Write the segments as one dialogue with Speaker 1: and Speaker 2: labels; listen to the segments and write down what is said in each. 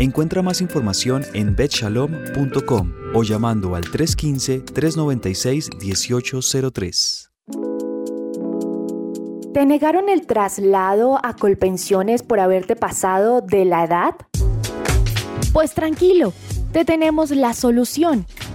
Speaker 1: Encuentra más información en betshalom.com o llamando al 315-396-1803.
Speaker 2: ¿Te negaron el traslado a Colpensiones por haberte pasado de la edad? Pues tranquilo, te tenemos la solución.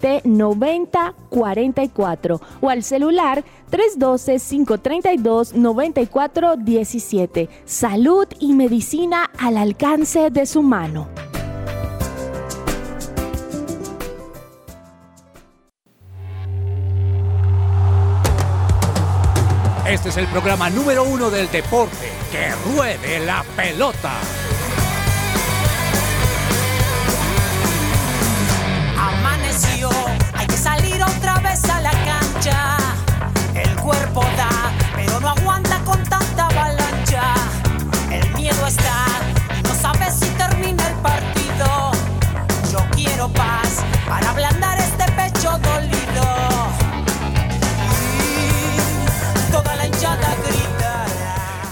Speaker 2: 601-337-9044 o al celular 312-532-9417. Salud y medicina al alcance de su mano.
Speaker 3: Este es el programa número uno del deporte. Que ruede la pelota.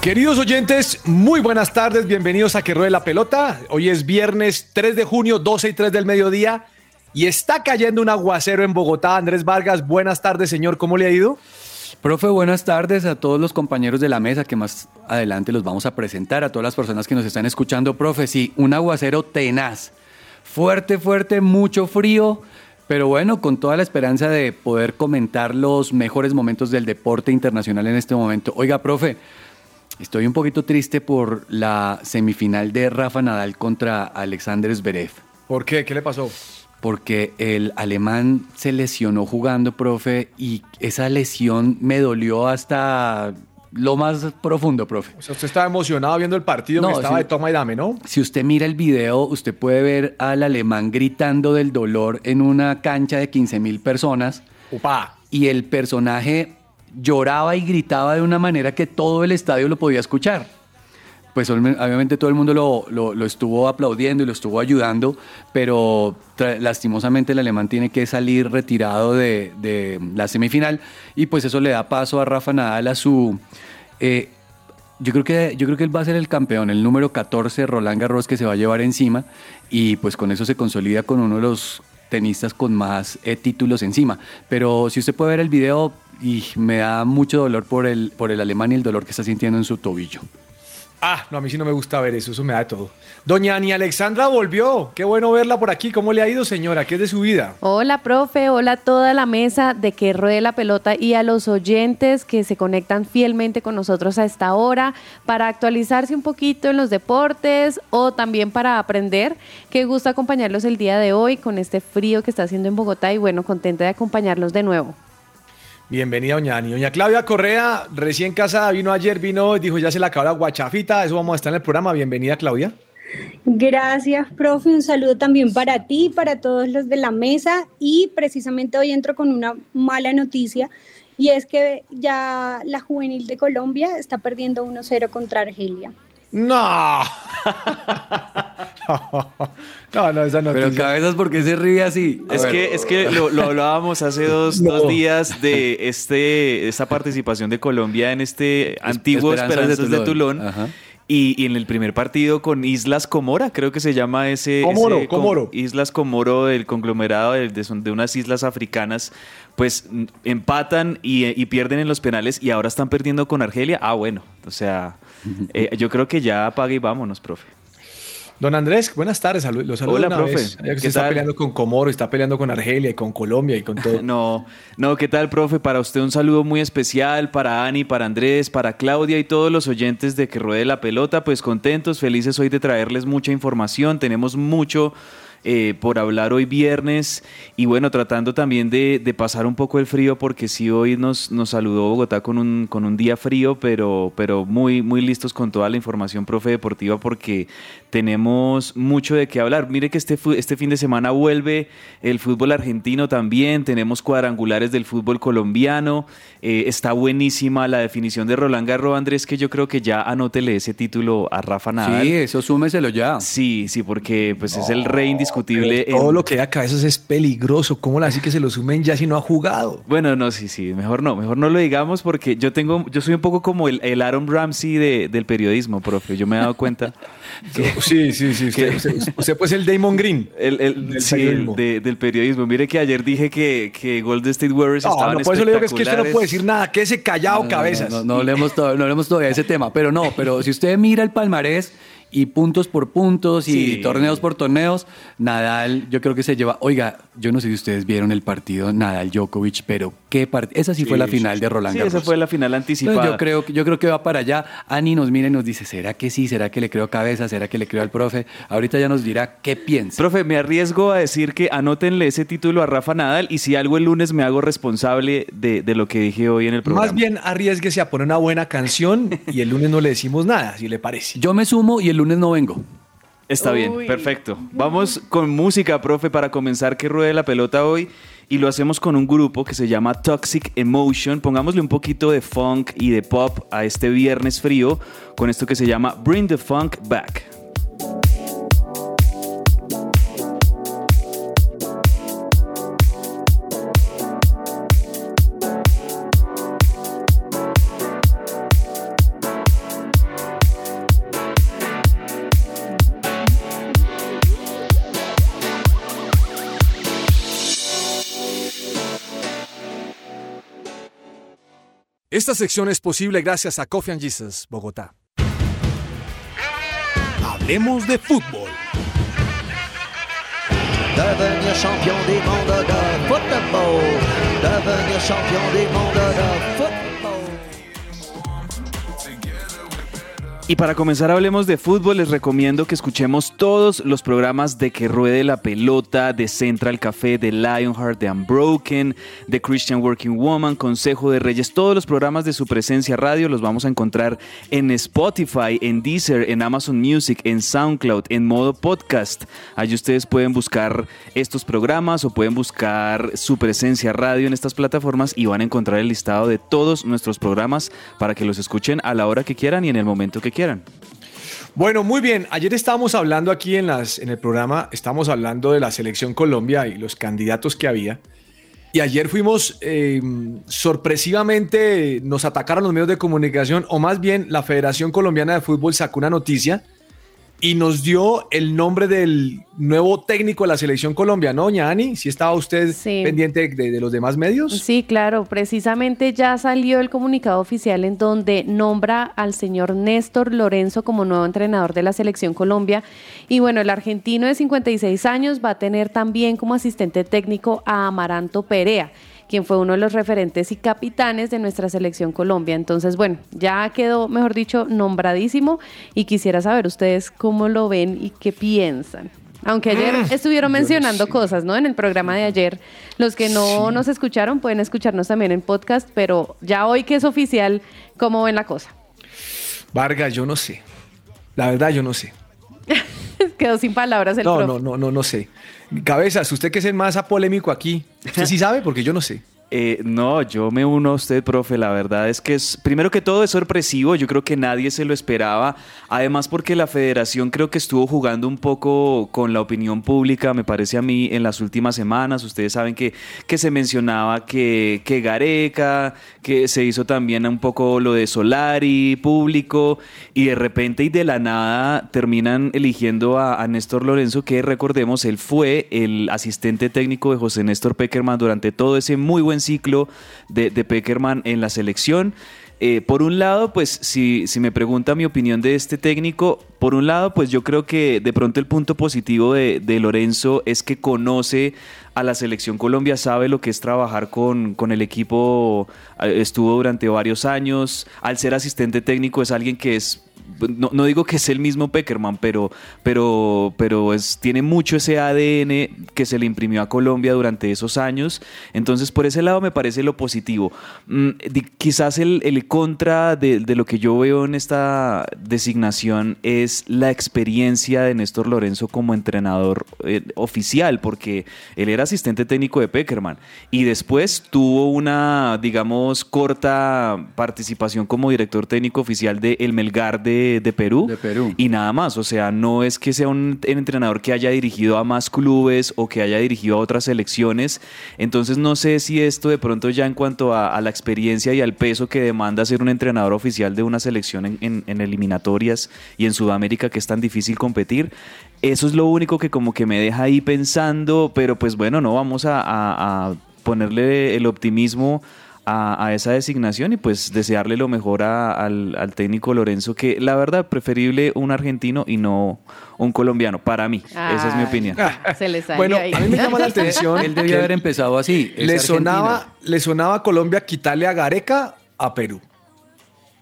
Speaker 4: Queridos oyentes, muy buenas tardes, bienvenidos a Que Ruede la Pelota. Hoy es viernes 3 de junio, 12 y 3 del mediodía, y está cayendo un aguacero en Bogotá. Andrés Vargas, buenas tardes, señor, ¿cómo le ha ido?
Speaker 5: Profe, buenas tardes a todos los compañeros de la mesa que más adelante los vamos a presentar, a todas las personas que nos están escuchando. Profe, sí, un aguacero tenaz, fuerte, fuerte, mucho frío, pero bueno, con toda la esperanza de poder comentar los mejores momentos del deporte internacional en este momento. Oiga, profe, estoy un poquito triste por la semifinal de Rafa Nadal contra Alexander Zverev.
Speaker 4: ¿Por qué? ¿Qué le pasó?
Speaker 5: porque el alemán se lesionó jugando, profe, y esa lesión me dolió hasta lo más profundo, profe.
Speaker 4: O sea, usted estaba emocionado viendo el partido
Speaker 5: No,
Speaker 4: que estaba
Speaker 5: sí.
Speaker 4: de toma y dame, ¿no?
Speaker 5: Si usted mira el video, usted puede ver al alemán gritando del dolor en una cancha de 15 mil personas
Speaker 4: Upa.
Speaker 5: y el personaje lloraba y gritaba de una manera que todo el estadio lo podía escuchar. Pues obvi- obviamente todo el mundo lo, lo- lo estuvo aplaudiendo y lo estuvo ayudando, pero lastimosamente el alemán tiene que salir retirado de, de la semifinal y pues eso le da paso a Rafa Nadal a su... eh, yo creo, que, yo creo que él va a ser el campeón, el número 14, Roland Garros, que se va a llevar encima y pues con eso se consolida con uno de los tenistas con más eh, títulos encima. Pero si usted puede ver el video, y me da mucho dolor por el, por el alemán y el dolor que está sintiendo en su tobillo.
Speaker 4: Ah, no, a mí sí no me gusta ver eso, eso me da de todo. Doña Ani Alexandra volvió. Qué bueno verla por aquí. ¿Cómo le ha ido, señora? ¿Qué es de su vida?
Speaker 6: Hola, profe. Hola a toda la mesa de que ruede la pelota y a los oyentes que se conectan fielmente con nosotros a esta hora para actualizarse un poquito en los deportes o también para aprender. Qué gusto acompañarlos el día de hoy con este frío que está haciendo en Bogotá y bueno, contenta de acompañarlos de nuevo.
Speaker 4: Bienvenida, doña Ani. Doña Claudia Correa, recién casada, vino ayer, vino, dijo ya se le acabó la guachafita. Eso vamos a estar en el programa. Bienvenida, Claudia.
Speaker 7: Gracias, profe. Un saludo también para ti, para todos los de la mesa. Y precisamente hoy entro con una mala noticia y es que ya la juvenil de Colombia está perdiendo 1-0 contra Argelia.
Speaker 4: No. no, no, esa noticia.
Speaker 5: Pero cabezas, ¿por qué se ríe así?
Speaker 8: Es que, es que lo, lo hablábamos hace dos,
Speaker 4: No.
Speaker 8: dos días de este, esta participación de Colombia en este antiguo
Speaker 5: Esperanzas de
Speaker 8: Esperanzas de Tulón.
Speaker 5: Tulón. Ajá.
Speaker 8: Y, y en el primer partido con Islas Comora, creo que se llama ese...
Speaker 4: Comoro,
Speaker 8: ese con-
Speaker 4: Comoro.
Speaker 8: Islas Comoro, el conglomerado de, de- unas islas africanas, pues empatan y, y pierden en los penales y ahora están perdiendo con Argelia. Ah, bueno, o sea, eh, yo creo que ya apague y vámonos, profe.
Speaker 4: Don Andrés, buenas tardes. salu- Lo saludo
Speaker 8: Hola,
Speaker 4: una
Speaker 8: profe.
Speaker 4: vez. Ya que
Speaker 8: ¿Qué
Speaker 4: usted está
Speaker 8: tal?
Speaker 4: peleando con Comoro, está peleando con Argelia y con Colombia y con todo.
Speaker 8: No, no, ¿qué tal, profe? Para usted un saludo muy especial, para Ani, para Andrés, para Claudia y todos los oyentes de Que Ruede la Pelota, pues contentos, felices hoy de traerles mucha información, tenemos mucho eh, por hablar hoy viernes y bueno, tratando también de, de pasar un poco el frío porque sí hoy nos, nos saludó Bogotá con un, con un día frío, pero, pero muy, muy listos con toda la información, profe deportiva, porque tenemos mucho de qué hablar. Mire que este, este fin de semana vuelve el fútbol argentino también, tenemos cuadrangulares del fútbol colombiano, eh, está buenísima la definición de Roland Garros, Andrés, que yo creo que ya anótele ese título a Rafa Nadal.
Speaker 5: Sí, eso súmeselo ya.
Speaker 8: Sí, sí, porque pues es el rey indiscutible.
Speaker 4: Todo
Speaker 8: en-
Speaker 4: lo que hay a cabezas es peligroso. ¿Cómo así que se lo sumen ya si no ha jugado?
Speaker 8: Bueno, no, sí, sí, mejor no, mejor no lo digamos porque yo tengo, yo soy un poco como el, el Aaron Ramsey de- del periodismo, profe. Yo me he dado cuenta.
Speaker 4: Sí, sí, sí. Usted, usted- usted, pues el Damon Green.
Speaker 8: El, el-
Speaker 4: Del
Speaker 8: sí,
Speaker 4: periodismo.
Speaker 8: de- del periodismo. Mire que ayer dije que, que Golden State Warriors
Speaker 4: No,
Speaker 8: estaban
Speaker 4: no, por eso le digo que es que usted no puede decir nada. Quédese callado,
Speaker 5: No,
Speaker 4: cabezas.
Speaker 5: No, no, no hablemos to- no hablemos todavía de ese tema, pero no, pero si usted mira el palmarés y puntos por puntos y
Speaker 8: Sí.
Speaker 5: torneos por torneos, Nadal yo creo que se lleva, oiga, yo no sé si ustedes vieron el partido Nadal Djokovic, pero qué partido, esa sí, fue la final de Roland
Speaker 8: Sí,
Speaker 5: Garros.
Speaker 8: esa fue la final anticipada.
Speaker 5: Entonces, yo creo, que- yo creo que va para allá. Ani nos mira y nos dice, ¿será que sí? ¿Será que le creo cabeza? ¿Será que le creo al profe? Ahorita ya nos dirá qué piensa.
Speaker 8: Profe, me arriesgo a decir que anótenle ese título a Rafa Nadal y si algo el lunes me hago responsable de, de lo que dije hoy en el programa.
Speaker 4: Más bien arriesguese a poner una buena canción y el lunes no le decimos nada, si le parece.
Speaker 5: Yo me sumo y el lunes no vengo.
Speaker 8: Está bien, perfecto. Vamos con música, profe, para comenzar que ruede la pelota hoy. Y lo hacemos con un grupo que se llama Toxic Emotion. Pongámosle un poquito de funk y de pop a este viernes frío con esto que se llama Bring the Funk Back.
Speaker 9: Esta sección es posible gracias a Coffee and Jesus, Bogotá.
Speaker 3: Hablemos de fútbol.
Speaker 10: Devenir champion du monde de football. Devenir champion du monde de football.
Speaker 8: Y para comenzar hablemos de fútbol, les recomiendo que escuchemos todos los programas de Que Ruede la Pelota, de Central Café, de Lionheart, de Unbroken, de Christian Working Woman, Consejo de Reyes, todos los programas de su presencia radio los vamos a encontrar en Spotify, en Deezer, en Amazon Music, en SoundCloud, en modo podcast. Allí ustedes pueden buscar estos programas o pueden buscar su presencia radio en estas plataformas y van a encontrar el listado de todos nuestros programas para que los escuchen a la hora que quieran y en el momento que quieran.
Speaker 4: Bueno, muy bien. Ayer estábamos hablando aquí en, las, en el programa, estábamos hablando de la selección Colombia y los candidatos que había. Y ayer fuimos, eh, sorpresivamente, nos atacaron los medios de comunicación, o más bien la Federación Colombiana de Fútbol sacó una noticia y nos dio el nombre del nuevo técnico de la selección Colombia, ¿no, doña Ani? ¿Sí estaba usted pendiente de, de los demás medios?
Speaker 6: Sí, claro, precisamente ya salió el comunicado oficial en donde nombra al señor Néstor Lorenzo como nuevo entrenador de la selección Colombia. Y bueno, el argentino de 56 años va a tener también como asistente técnico a Amaranto Perea quien fue uno de los referentes y capitanes de nuestra selección Colombia. Entonces, bueno, ya quedó, mejor dicho, nombradísimo y quisiera saber ustedes cómo lo ven y qué piensan. Aunque ayer
Speaker 4: Mm,
Speaker 6: estuvieron mencionando cosas, ¿no? En el programa de ayer. Los que no nos escucharon pueden escucharnos también en podcast, pero ya hoy que es oficial, ¿cómo ven la cosa?
Speaker 4: Vargas, yo no sé. La verdad, yo no sé.
Speaker 6: Quedó sin palabras el
Speaker 4: No,
Speaker 6: profe.
Speaker 4: no, no, no, no sé. Cabezas, usted que es el más polémico aquí, ¿usted sí sabe? Porque yo no sé.
Speaker 8: Eh, no, yo me uno a usted, profe. La verdad es que es, primero que todo es sorpresivo. Yo creo que nadie se lo esperaba. Además, porque la federación creo que estuvo jugando un poco con la opinión pública, me parece a mí, en las últimas semanas. Ustedes saben que, que se mencionaba que, que Gareca, que se hizo también un poco lo de Solari, público, y de repente y de la nada terminan eligiendo a, a Néstor Lorenzo, que recordemos, él fue el asistente técnico de José Néstor Peckerman durante todo ese muy buen ciclo de, Peckerman en la selección. Eh, por un lado, pues si, me pregunta mi opinión de este técnico, por un lado, pues yo creo que de pronto el punto positivo de, de Lorenzo es que conoce a la selección Colombia, sabe lo que es trabajar con, con el equipo, eh, estuvo durante varios años, al ser asistente técnico es alguien que es no, no, digo que es el mismo Peckerman, pero, pero, pero es, tiene mucho ese ADN que se le imprimió a Colombia durante esos años. Entonces, por ese lado me parece lo positivo. Mm, quizás el, el contra de, de, lo que yo veo en esta designación es la experiencia de Néstor Lorenzo como entrenador eh, oficial, porque él era asistente técnico de Peckerman y después tuvo una, digamos, corta participación como director técnico oficial de El Melgar de, de, Perú,
Speaker 5: de Perú
Speaker 8: y nada más. O sea, no es que sea un entrenador que haya dirigido a más clubes o que haya dirigido a otras selecciones. Entonces no sé si esto de pronto ya en cuanto a, a la experiencia y al peso que demanda ser un entrenador oficial de una selección en, en, en eliminatorias y en Sudamérica que es tan difícil competir, eso es lo único que como que me deja ahí pensando, pero pues bueno, no vamos a, a, a ponerle el optimismo a, a, esa designación y pues desearle lo mejor a, al, al, técnico Lorenzo, que la verdad preferible un argentino y no un colombiano, para mí. Esa es mi opinión.
Speaker 6: Se le
Speaker 4: bueno,
Speaker 6: ahí.
Speaker 4: a mí me llama la atención.
Speaker 5: Él debió haber empezado así.
Speaker 4: Le sonaba, le sonaba a Colombia quitarle a Gareca a Perú.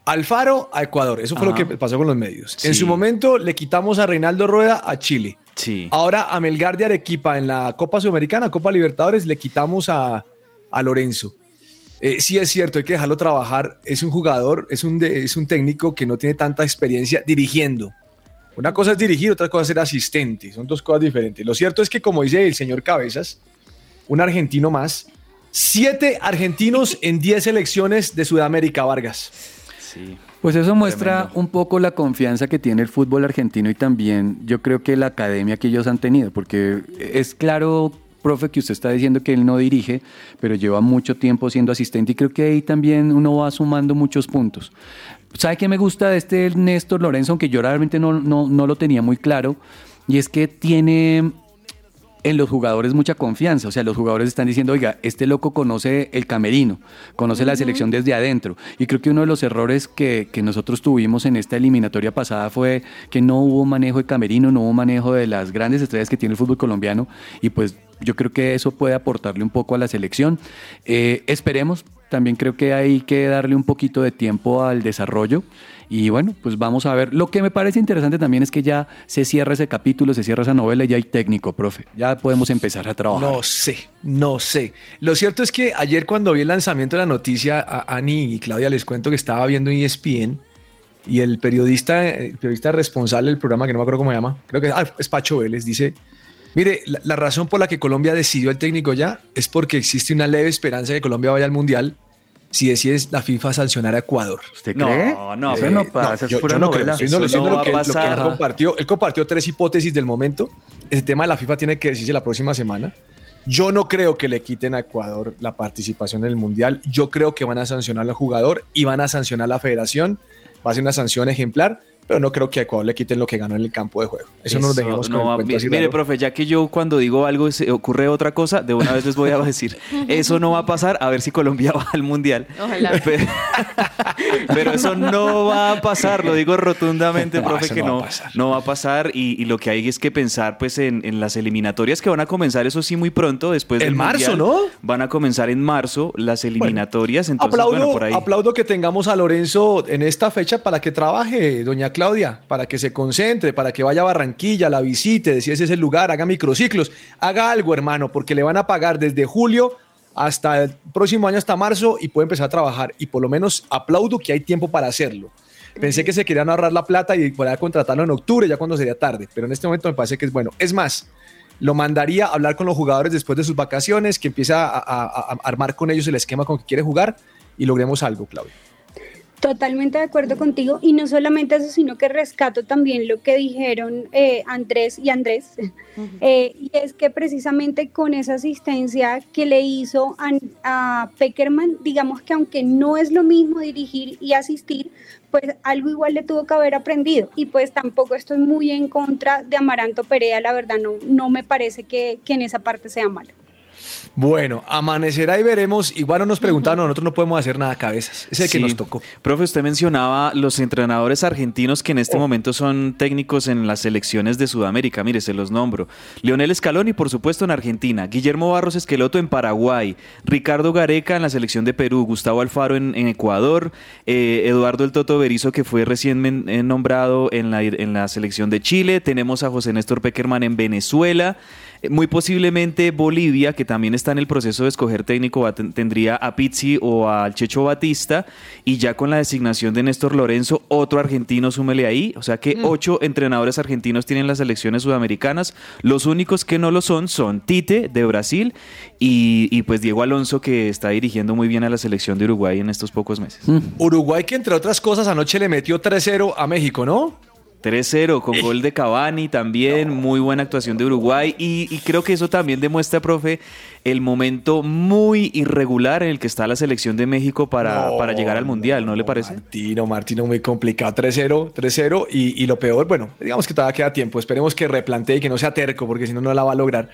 Speaker 4: Alfaro a Ecuador. Eso fue Ajá. lo que pasó con los medios. Sí. En su momento le quitamos a Reinaldo Rueda a Chile.
Speaker 8: Sí.
Speaker 4: Ahora a Melgar de Arequipa en la Copa Sudamericana, Copa Libertadores, le quitamos a, a Lorenzo. Eh, sí es cierto, hay que dejarlo trabajar. Es un jugador, es un, de, es un técnico que no tiene tanta experiencia dirigiendo. Una cosa es dirigir, otra cosa es ser asistente. Son dos cosas diferentes. Lo cierto es que, como dice el señor Cabezas, un argentino más, siete argentinos en diez elecciones de Sudamérica, Vargas.
Speaker 5: Sí. Pues eso muestra Tremendo. un poco la confianza que tiene el fútbol argentino y también yo creo que la academia que ellos han tenido, porque es claro profe, que usted está diciendo que él no dirige, pero lleva mucho tiempo siendo asistente y creo que ahí también uno va sumando muchos puntos. ¿Sabe qué me gusta de este Néstor Lorenzo? Aunque yo realmente no, no, no lo tenía muy claro, y es que tiene en los jugadores mucha confianza. O sea, los jugadores están diciendo, oiga, este loco conoce el camerino, conoce uh -huh. la selección desde adentro. Y creo que uno de los errores que, que, nosotros tuvimos en esta eliminatoria pasada fue que no hubo manejo de camerino, no hubo manejo de las grandes estrellas que tiene el fútbol colombiano. Y pues yo creo que eso puede aportarle un poco a la selección. Eh, esperemos, también creo que hay que darle un poquito de tiempo al desarrollo. Y bueno, pues vamos a ver. Lo que me parece interesante también es que ya se cierra ese capítulo, se cierra esa novela y ya hay técnico, profe. Ya podemos empezar a trabajar.
Speaker 4: No sé, no sé. Lo cierto es que ayer cuando vi el lanzamiento de la noticia, a Ani y Claudia les cuento que estaba viendo ESPN y el periodista, el periodista responsable del programa, que no me acuerdo cómo se llama, creo que ah, es Pacho Vélez, dice, mire, la, la razón por la que Colombia decidió el técnico ya es porque existe una leve esperanza de que Colombia vaya al Mundial si decides la FIFA sancionar a Ecuador.
Speaker 5: ¿Usted cree?
Speaker 8: No, no,
Speaker 5: eso no pasa,
Speaker 4: no, yo, yo no creo. Estoy no, no lo, que, lo, que, él compartió. Él compartió tres hipótesis del momento. El tema de la FIFA tiene que decirse la próxima semana. Yo no creo que le quiten a Ecuador la participación en el Mundial. Yo creo que van a sancionar al jugador y van a sancionar a la federación. Va a ser una sanción ejemplar pero no creo que a Ecuador le quiten lo que ganó en el campo de juego. Eso, Eso no nos dejemos
Speaker 8: no, con el Mire, mire profe, ya que yo cuando digo algo se ocurre otra cosa, de una vez les voy a decir, eso no va a pasar, a ver si Colombia va al Mundial.
Speaker 6: Ojalá.
Speaker 8: Pero, pero eso no va a pasar, lo digo rotundamente, no, profe, que no, va no va a pasar y, y, lo que hay es que pensar pues en, en, las eliminatorias que van a comenzar, eso sí, muy pronto, después
Speaker 4: del
Speaker 8: En
Speaker 4: marzo,
Speaker 8: mundial,
Speaker 4: ¿no?
Speaker 8: Van a comenzar en marzo las eliminatorias,
Speaker 4: bueno,
Speaker 8: entonces,
Speaker 4: aplaudo,
Speaker 8: bueno, por ahí.
Speaker 4: Aplaudo que tengamos a Lorenzo en esta fecha para que trabaje, doña Claudia, para que se concentre, para que vaya a Barranquilla, la visite, si ese es el lugar, haga microciclos, haga algo, hermano, porque le van a pagar desde julio hasta el próximo año, hasta marzo, y puede empezar a trabajar. Y por lo menos aplaudo que hay tiempo para hacerlo. Pensé que se querían ahorrar la plata y poder contratarlo en octubre, ya cuando sería tarde, pero en este momento me parece que es bueno. Es más, lo mandaría a hablar con los jugadores después de sus vacaciones, que empiece a, a- a- a armar con ellos el esquema con que quiere jugar y logremos algo, Claudia.
Speaker 7: Totalmente de acuerdo contigo y no solamente eso, sino que rescato también lo que dijeron eh, Andrés y Andrés, eh, y es que precisamente con esa asistencia que le hizo a, a Peckerman, digamos que aunque no es lo mismo dirigir y asistir, pues algo igual le tuvo que haber aprendido. Y pues tampoco estoy muy en contra de Amaranto Perea, la verdad no, no me parece que, que en esa parte sea malo.
Speaker 4: Bueno, amanecerá y veremos. Igual no nos preguntaron, nosotros no podemos hacer nada cabezas. Es el que nos tocó.
Speaker 8: Profe, usted mencionaba los entrenadores argentinos que en este momento son técnicos en las selecciones de Sudamérica. Mire, se los nombro. Leonel Scaloni, por supuesto, en Argentina. Guillermo Barros Esqueloto en Paraguay. Ricardo Gareca en la selección de Perú. Gustavo Alfaro en, en Ecuador. eh, Eduardo El Toto Berizo, que fue recién men- eh, nombrado en la, en la selección de Chile. Tenemos a José Néstor Peckerman en Venezuela. Eh, Muy posiblemente Bolivia, que también está en el proceso de escoger técnico, va tendría a Pizzi o al Checho Batista, y ya con la designación de Néstor Lorenzo, otro argentino, súmele ahí. O sea que ocho entrenadores argentinos tienen las selecciones sudamericanas. Los únicos que no lo son son Tite de Brasil y, y, pues Diego Alonso, que está dirigiendo muy bien a la selección de Uruguay en estos pocos meses.
Speaker 4: Uruguay que entre otras cosas anoche le metió 3-0 a México, ¿no?
Speaker 8: 3-0 con gol de Cavani también, muy buena actuación de Uruguay y, y creo que eso también demuestra, profe, el momento muy irregular en el que está la selección de México para,
Speaker 4: No,
Speaker 8: para llegar al Mundial, ¿no le parece?
Speaker 4: Martino, Martino, muy complicado. 3-0, 3-0. Y, y lo peor, bueno, digamos que todavía queda tiempo. Esperemos que replantee y que no sea terco, porque si no, no la va a lograr.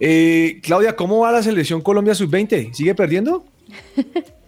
Speaker 4: Eh, Claudia, ¿cómo va la selección Colombia sub-20? ¿Sigue perdiendo?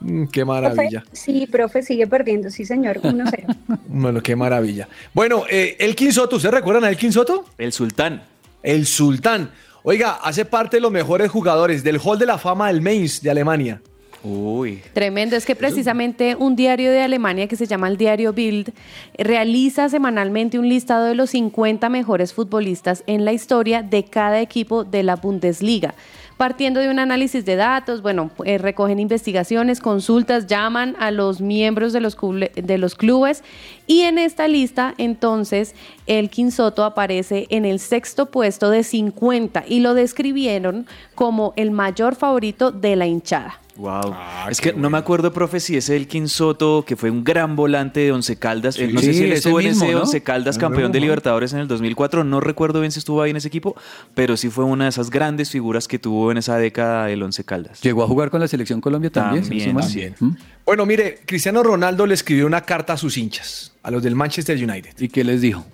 Speaker 4: Mm, qué maravilla.
Speaker 7: Profe, sí, profe, sigue perdiendo, sí señor, 1-0.
Speaker 4: Bueno, qué maravilla. Bueno, eh, Elkin Soto, ¿ustedes recuerdan a Elkin Soto?
Speaker 8: El sultán.
Speaker 4: El sultán. Oiga, hace parte de los mejores jugadores del Hall de la Fama del Mainz de Alemania.
Speaker 8: Uy.
Speaker 6: Tremendo, es que precisamente un diario de Alemania que se llama el diario Bild realiza semanalmente un listado de los 50 mejores futbolistas en la historia de cada equipo de la Bundesliga. Partiendo de un análisis de datos, bueno, eh, recogen investigaciones, consultas, llaman a los miembros de los, de los clubes y en esta lista entonces el Soto aparece en el sexto puesto de 50 y lo describieron como el mayor favorito de la hinchada.
Speaker 8: Wow. es que no me acuerdo, profe, si es Elkin Soto, que fue un gran volante de Once Caldas. No sé si él estuvo en
Speaker 5: mismo,
Speaker 8: ese
Speaker 5: ¿no?
Speaker 8: Once Caldas, campeón de. Libertadores en el 2004. No recuerdo bien si estuvo ahí en ese equipo, pero sí fue una de esas grandes figuras que tuvo en esa década el Once Caldas.
Speaker 5: Llegó a jugar con la selección Colombia también.
Speaker 8: También.
Speaker 5: ¿Mm?
Speaker 4: Bueno, mire, Cristiano Ronaldo le escribió una carta a sus hinchas, a los del Manchester United.
Speaker 5: ¿Y qué les dijo?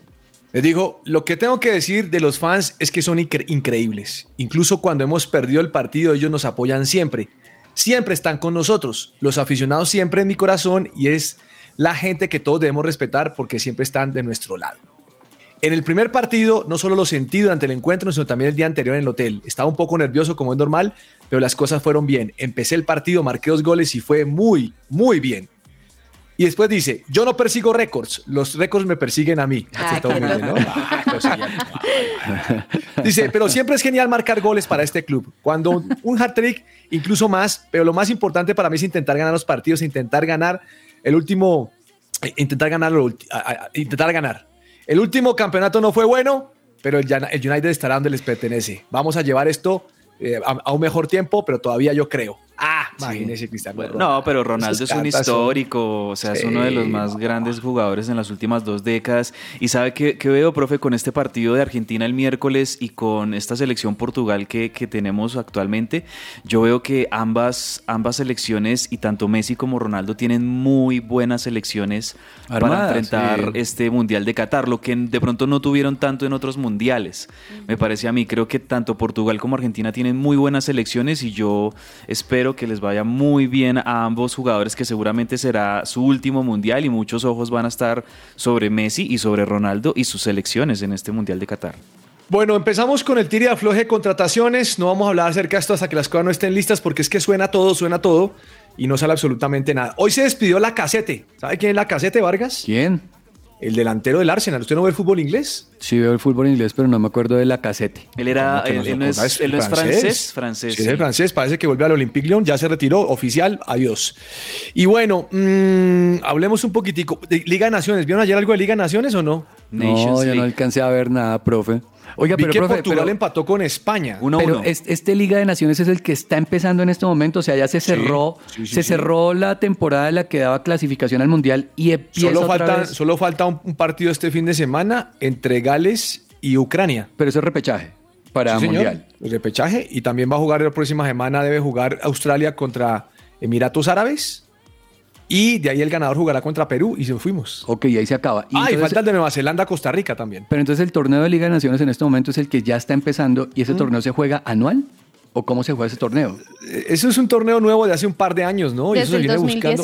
Speaker 4: Les dijo, lo que tengo que decir de los fans es que son incre- increíbles. Incluso cuando hemos perdido el partido, ellos nos apoyan siempre. Siempre están con nosotros. Los aficionados siempre en mi corazón y es la gente que todos debemos respetar porque siempre están de nuestro lado. En el primer partido, no solo lo sentí durante el encuentro, sino también el día anterior en el hotel. Estaba un poco nervioso, como es normal, pero las cosas fueron bien. Empecé el partido, marqué dos goles y fue muy, muy bien. Y después dice, yo no persigo récords, los récords me persiguen a mí. Humilde, ¿no? Dice, pero siempre es genial marcar goles para este club. Cuando un, un hat-trick, incluso más, pero lo más importante para mí es intentar ganar los partidos, intentar ganar el último, intentar ganar, intentar ganar. El último campeonato no fue bueno, pero el, el United estará donde les pertenece. Vamos a llevar esto eh, a, a un mejor tiempo, pero todavía yo creo. Ah, imagínese Cristiano.
Speaker 8: Bueno,
Speaker 4: Ronaldo.
Speaker 8: no, pero Ronaldo es un
Speaker 4: son-
Speaker 8: histórico, o sea, es
Speaker 4: Sí,
Speaker 8: uno de los más
Speaker 4: no.
Speaker 8: grandes jugadores en las últimas dos décadas. Y sabe que, veo, profe, con este partido de Argentina el miércoles y con esta selección Portugal que, que tenemos actualmente, yo veo que ambas, ambas selecciones, y tanto Messi como Ronaldo, tienen muy buenas selecciones para enfrentar
Speaker 5: sí.
Speaker 8: este Mundial de Qatar, lo que de pronto no tuvieron tanto en otros mundiales. Me parece a mí, creo que tanto Portugal como Argentina tienen muy buenas selecciones y yo espero que les vaya muy bien a ambos jugadores, que seguramente será su último mundial y muchos ojos van a estar sobre Messi y sobre Ronaldo y sus selecciones en este Mundial de Qatar.
Speaker 4: Bueno, empezamos con el tiro y afloje de contrataciones. No vamos a hablar acerca de esto hasta que las cosas no estén listas, porque es que suena todo, suena todo y no sale absolutamente nada. Hoy se despidió la casete. ¿Sabe quién es la casete, Vargas?
Speaker 5: ¿Quién?
Speaker 4: El delantero del Arsenal. ¿Usted no ve el fútbol inglés?
Speaker 5: Sí veo el fútbol inglés, pero no me acuerdo de la casete.
Speaker 8: Él era,
Speaker 4: ¿Cómo que no
Speaker 8: él, no
Speaker 4: acuerda?
Speaker 8: es, él no es francés, francés.
Speaker 4: Sí, es
Speaker 8: sí.
Speaker 4: francés. Parece que vuelve al Olympique Lyon. Ya se retiró, oficial. Adiós. Y bueno, mm, hablemos un poquitico de Liga de Naciones. ¿Vieron ayer algo de Liga de Naciones o no?
Speaker 5: No, yo no alcancé a ver nada, profe. Oiga,
Speaker 4: Vi
Speaker 5: pero
Speaker 4: que
Speaker 5: profe,
Speaker 4: Portugal
Speaker 5: pero-
Speaker 4: empató con España.
Speaker 5: Pero es- este Liga de Naciones es el que está empezando en este momento, o sea, ya se cerró,
Speaker 4: sí, sí,
Speaker 5: se
Speaker 4: sí.
Speaker 5: cerró la temporada en la que daba clasificación al Mundial y empieza
Speaker 4: Solo
Speaker 5: otra
Speaker 4: falta,
Speaker 5: vez.
Speaker 4: solo falta un, un partido este fin de semana entre Gales y Ucrania.
Speaker 5: Pero eso es repechaje para
Speaker 4: Sí, señor.
Speaker 5: Mundial.
Speaker 4: El repechaje. Y también va a jugar la próxima semana, debe jugar Australia contra Emiratos Árabes. Y de ahí el ganador jugará contra Perú y nos fuimos.
Speaker 5: Ok, y ahí se acaba.
Speaker 4: ah, y falta el de Nueva Zelanda, Costa Rica también.
Speaker 5: Pero entonces el torneo de Liga de Naciones en este momento es el que ya está empezando y ese
Speaker 4: Mm.
Speaker 5: torneo se juega anual. ¿O cómo se juega ese torneo?
Speaker 4: Eh, Eso es un torneo nuevo de hace un par de años, ¿no? Y eso
Speaker 6: Desde
Speaker 4: se
Speaker 6: el
Speaker 4: viene buscando-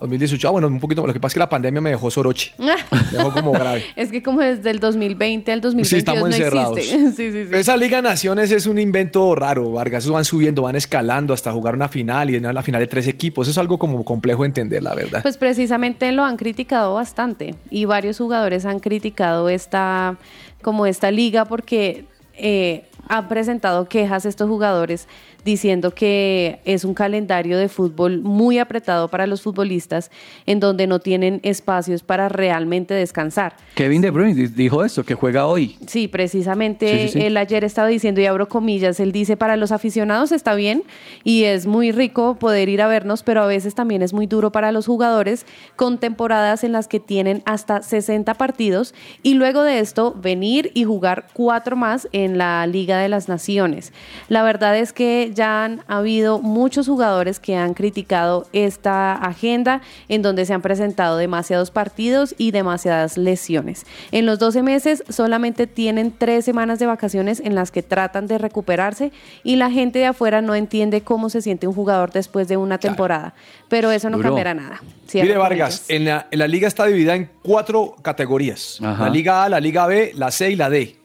Speaker 6: 2018.
Speaker 4: 2018. Ah, bueno, un poquito. Lo que pasa es que la pandemia me dejó soroche. Me dejó como grave.
Speaker 6: Es que como desde el 2020 al 2022
Speaker 4: Sí, estamos
Speaker 6: no
Speaker 4: encerrados.
Speaker 6: existe. Sí, sí, sí.
Speaker 4: Esa Liga Naciones es un invento raro, Vargas. Esos van subiendo, van escalando hasta jugar una final y en la final de tres equipos. Eso es algo como complejo de entender, la verdad.
Speaker 6: Pues precisamente lo han criticado bastante y varios jugadores han criticado esta como esta liga porque eh, han presentado quejas estos jugadores diciendo que es un calendario de fútbol muy apretado para los futbolistas en donde no tienen espacios para realmente descansar.
Speaker 5: Kevin De Bruyne di- dijo esto, que juega hoy.
Speaker 6: Sí, precisamente
Speaker 5: Sí, sí, sí.
Speaker 6: él ayer estaba diciendo, y abro comillas, él dice, para los aficionados está bien y es muy rico poder ir a vernos, pero a veces también es muy duro para los jugadores con temporadas en las que tienen hasta 60 partidos y luego de esto venir y jugar cuatro más en la Liga de las Naciones. La verdad es que ya han habido muchos jugadores que han criticado esta agenda en donde se han presentado demasiados partidos y demasiadas lesiones. En los 12 meses solamente tienen tres semanas de vacaciones en las que tratan de recuperarse y la gente de afuera no entiende cómo se siente un jugador después de una temporada. Pero eso no
Speaker 4: Duro.
Speaker 6: cambiará nada.
Speaker 4: Mire. Vargas, en la, en la liga está dividida en cuatro categorías.
Speaker 5: Ajá.
Speaker 4: La liga A, la liga B, la C y la D.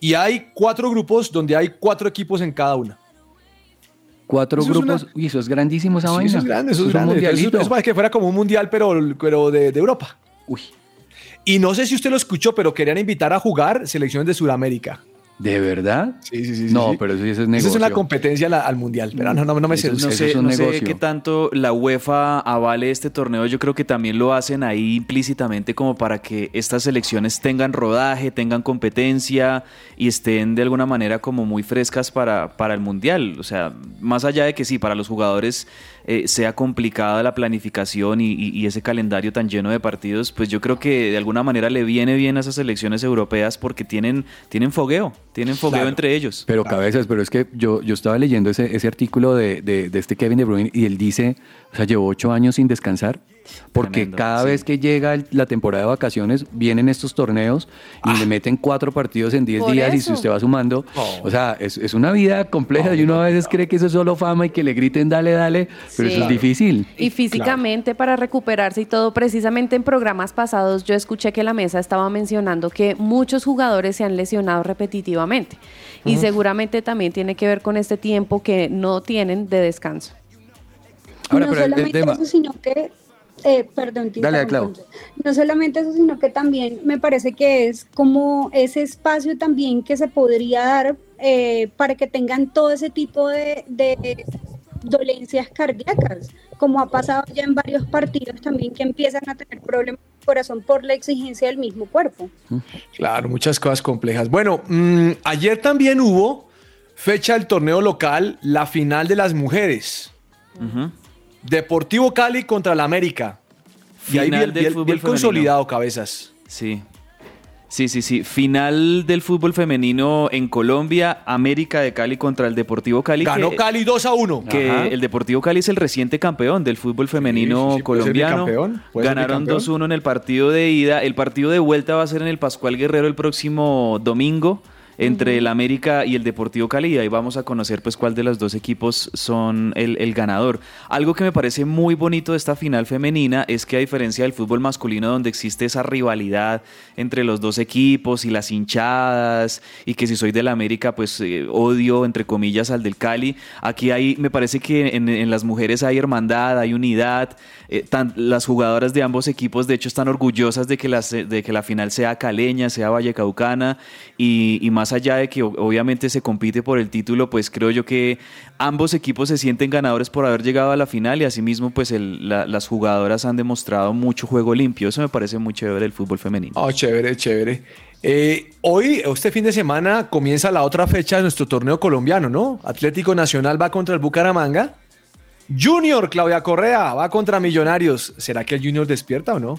Speaker 4: Y hay cuatro grupos donde hay cuatro equipos en cada una.
Speaker 5: Cuatro
Speaker 4: Eso
Speaker 5: grupos.
Speaker 4: una-
Speaker 5: Uy, eso es grandísimo esa
Speaker 4: Sí,
Speaker 5: vaina.
Speaker 4: eso es grande, eso es. Eso,
Speaker 5: mundialito.
Speaker 4: es para que fuera como un mundial, pero, pero de, de Europa.
Speaker 5: Uy.
Speaker 4: Y no sé si usted lo escuchó, pero querían invitar a jugar selecciones de Sudamérica.
Speaker 5: ¿De verdad?
Speaker 4: Sí, sí, sí.
Speaker 5: No,
Speaker 4: sí.
Speaker 5: pero eso sí es
Speaker 4: Esa
Speaker 5: negocio.
Speaker 4: es una competencia la- al mundial. Pero no, no, no me
Speaker 5: Eso
Speaker 4: sé.
Speaker 8: No
Speaker 5: eso
Speaker 8: sé,
Speaker 5: es un
Speaker 8: no sé
Speaker 5: negocio.
Speaker 8: qué tanto la UEFA avale este torneo. Yo creo que también lo hacen ahí implícitamente como para que estas selecciones tengan rodaje, tengan competencia y estén de alguna manera como muy frescas para, para el Mundial. O sea, más allá de que sí, para los jugadores eh, sea complicada la planificación y, y- y ese calendario tan lleno de partidos, pues yo creo que de alguna manera le viene bien a esas selecciones europeas porque tienen, tienen fogueo, tienen fogueo
Speaker 5: Claro.
Speaker 8: entre ellos.
Speaker 5: Pero cabezas, pero es que yo, yo estaba leyendo ese, ese artículo de, de- de este Kevin De Bruyne y él dice, o sea, llevó ocho años sin descansar. Porque
Speaker 8: Tremendo,
Speaker 5: cada
Speaker 8: sí.
Speaker 5: vez que llega el- la temporada de vacaciones, vienen estos torneos y le meten cuatro partidos en diez
Speaker 6: Por
Speaker 5: días y si usted va sumando, o sea, es, es una vida compleja y uno a veces cree que eso es solo fama y que le griten dale, dale, pero
Speaker 6: Sí.
Speaker 5: eso es difícil.
Speaker 6: Y físicamente para recuperarse y todo, precisamente en programas pasados yo escuché que la mesa estaba mencionando que muchos jugadores se han lesionado repetitivamente y seguramente también tiene que ver con este tiempo que no tienen de descanso.
Speaker 5: Ahora,
Speaker 7: no
Speaker 5: pero el- el
Speaker 7: solamente
Speaker 5: tema-
Speaker 7: eso, sino que, eh, perdón, te
Speaker 5: Dale.
Speaker 7: No solamente eso, sino que también me parece que es como ese espacio también que se podría dar eh, para que tengan todo ese tipo de, de dolencias cardíacas, como ha pasado ya en varios partidos también que empiezan a tener problemas de corazón por la exigencia del mismo cuerpo.
Speaker 4: Claro, muchas cosas complejas. Bueno, mm, ayer también hubo fecha del torneo local, la final de las mujeres. Deportivo Cali contra la América. Y ahí
Speaker 8: Final
Speaker 4: bien,
Speaker 8: del
Speaker 4: bien-
Speaker 8: fútbol
Speaker 4: bien consolidado, cabezas.
Speaker 8: Sí. Sí, sí, sí. Final del fútbol femenino en Colombia, América de Cali contra el Deportivo Cali.
Speaker 4: Ganó
Speaker 8: que-
Speaker 4: Cali 2 a 1.
Speaker 8: Que
Speaker 4: Ajá.
Speaker 8: el Deportivo Cali es el reciente campeón del fútbol femenino
Speaker 4: sí, sí, puede ser
Speaker 8: colombiano.
Speaker 4: ser
Speaker 8: Ganaron
Speaker 4: bicampeón.
Speaker 8: 2-1 en el partido de ida. El partido de vuelta va a ser en el Pascual Guerrero el próximo domingo entre el América y el Deportivo Cali. Y ahí vamos a conocer pues cuál de los dos equipos son el, el ganador. Algo que me parece muy bonito de esta final femenina es que a diferencia del fútbol masculino donde existe esa rivalidad entre los dos equipos y las hinchadas y que si soy del América pues eh, odio entre comillas al del Cali, aquí hay, me parece que en, en las mujeres hay hermandad, hay unidad, eh, tan- las jugadoras de ambos equipos de hecho están orgullosas de que, las, de que la final sea caleña, sea vallecaucana y, y más allá de que obviamente se compite por el título, pues creo yo que ambos equipos se sienten ganadores por haber llegado a la final y asimismo pues el- la- las jugadoras han demostrado mucho juego limpio, eso me parece muy chévere el fútbol femenino.
Speaker 4: Oh, chévere, chévere. Eh, hoy, este fin de semana, comienza la otra fecha de nuestro torneo colombiano, ¿no? Atlético Nacional va contra el Bucaramanga. Junior, Claudia Correa, va contra Millonarios. ¿Será que el Junior despierta o no?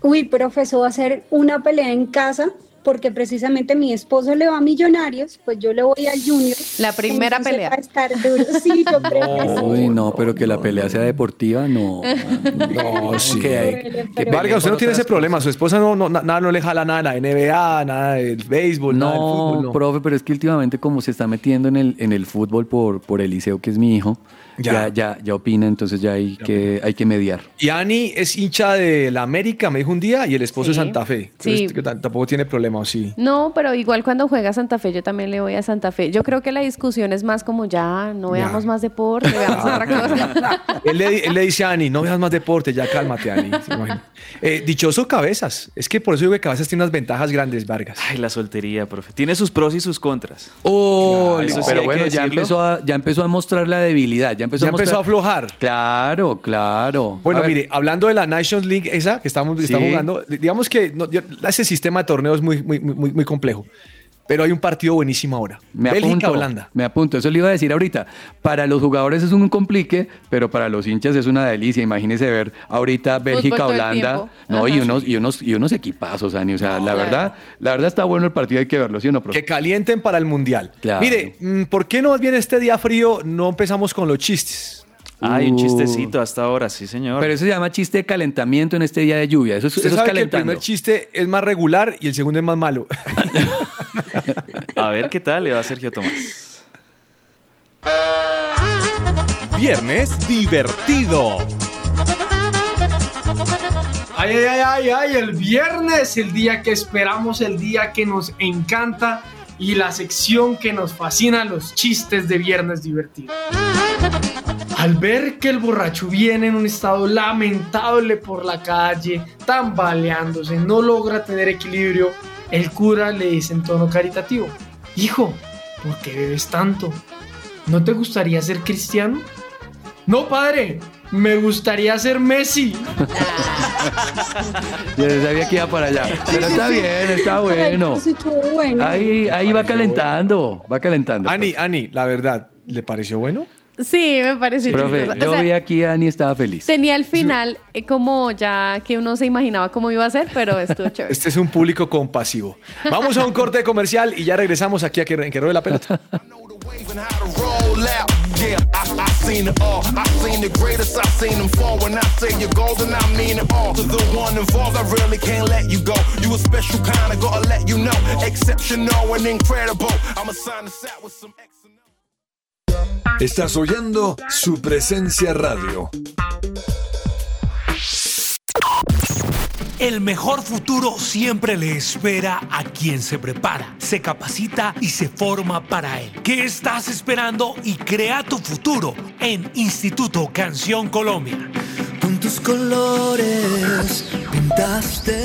Speaker 7: Uy, profesor, va a ser una pelea en casa porque precisamente mi esposo le va a Millonarios, pues yo le voy al Junior.
Speaker 6: La primera pelea.
Speaker 7: Va a estar duro. Sí, yo creo.
Speaker 5: Uy, no, pero que la pelea sea deportiva, no.
Speaker 4: No, sí.
Speaker 5: Que- que
Speaker 4: Vargas, usted no tiene ese problema. Su esposa no, no, na- nada, no le jala nada, de la NBA, nada del béisbol, nada del
Speaker 5: No,
Speaker 4: fútbol. No.
Speaker 5: profe, pero es que últimamente como se está metiendo en el, en el fútbol por, por Eliseo, que es mi hijo,
Speaker 4: Ya.
Speaker 5: ya, ya, ya, opina, entonces ya hay, que, hay que mediar.
Speaker 4: Y Ani es hincha de la América, me dijo un día, y el esposo
Speaker 6: Sí.
Speaker 4: de Santa Fe.
Speaker 6: Sí.
Speaker 4: Que tampoco tiene problema, ¿o sí?
Speaker 6: No, pero igual cuando juega Santa Fe, yo también le voy a Santa Fe. Yo creo que la discusión es más como ya, no veamos más deporte, veamos otra cosa.
Speaker 4: Él le, él le dice a Ani, no veas más deporte, ya cálmate, Ani. Eh, dichoso Cabezas. Es que por eso digo que Cabezas tiene unas ventajas grandes, Vargas.
Speaker 8: Ay, la soltería, profe. Tiene sus pros y sus contras.
Speaker 5: Oh,
Speaker 8: Claro, eso sí
Speaker 5: pero bueno, ya empezó, a, ya empezó a mostrar la debilidad, ya empezó
Speaker 4: Ya
Speaker 5: a mostrar...
Speaker 4: empezó a aflojar.
Speaker 5: Claro, claro.
Speaker 4: Bueno,
Speaker 5: A ver,
Speaker 4: mire, hablando de la Nations League, esa que estamos,
Speaker 5: Sí.
Speaker 4: estamos jugando, digamos que no, ese sistema de torneo es muy, muy, muy, muy complejo. Pero hay un partido buenísimo ahora.
Speaker 5: Me
Speaker 4: Bélgica,
Speaker 5: apunto,
Speaker 4: Holanda.
Speaker 5: Me apunto, eso le iba a decir ahorita. Para los jugadores es un complique, pero para los hinchas es una delicia. Imagínese ver ahorita Bélgica, Holanda, no, y unos, y unos, y unos equipazos, Ani. O sea, la verdad, la verdad está bueno el partido, hay que verlo, ¿sí o no, profe?
Speaker 4: Que calienten para el Mundial.
Speaker 5: Claro.
Speaker 4: Mire, mm, ¿por qué no más bien este día frío no empezamos con los chistes?
Speaker 8: Ay, un
Speaker 5: Uh.
Speaker 8: chistecito hasta ahora, sí, señor.
Speaker 5: Pero eso se llama chiste de calentamiento en este día de lluvia. Eso es,
Speaker 4: Usted
Speaker 5: eso es
Speaker 4: sabe que el primer chiste es más regular y el segundo es más malo.
Speaker 8: A ver qué tal le va a Sergio Tomás.
Speaker 3: Viernes divertido.
Speaker 11: Ay, ay, ay, ay, ay, el viernes, el día que esperamos, el día que nos encanta y la sección que nos fascina, los chistes de viernes divertido. Al ver que el borracho viene en un estado lamentable por la calle, tambaleándose, no logra tener equilibrio, el cura le dice en tono caritativo, Hijo, ¿por qué bebes tanto? ¿No te gustaría ser cristiano? No, padre, me gustaría ser Messi.
Speaker 5: Yo sabía que iba para allá. Pero está bien, está bueno. Ahí, ahí va calentando, va calentando.
Speaker 4: Ani, Ani, la verdad, ¿le pareció bueno?
Speaker 6: Sí, me parece
Speaker 5: Profe,
Speaker 6: chistoso. O
Speaker 5: yo
Speaker 6: sea,
Speaker 5: vi aquí a Ani estaba feliz.
Speaker 6: Tenía el final eh, como ya que uno se imaginaba cómo iba a ser, pero estuvo chévere.
Speaker 4: Este es un público compasivo. Vamos a un corte comercial y ya regresamos aquí a que, en que ruede la pelota.
Speaker 12: Estás oyendo su presencia radio.
Speaker 13: El mejor futuro siempre le espera a quien se prepara, se capacita y se forma para él. ¿Qué estás esperando y crea tu futuro en Instituto Canción Colombia?
Speaker 14: Con tus colores pintaste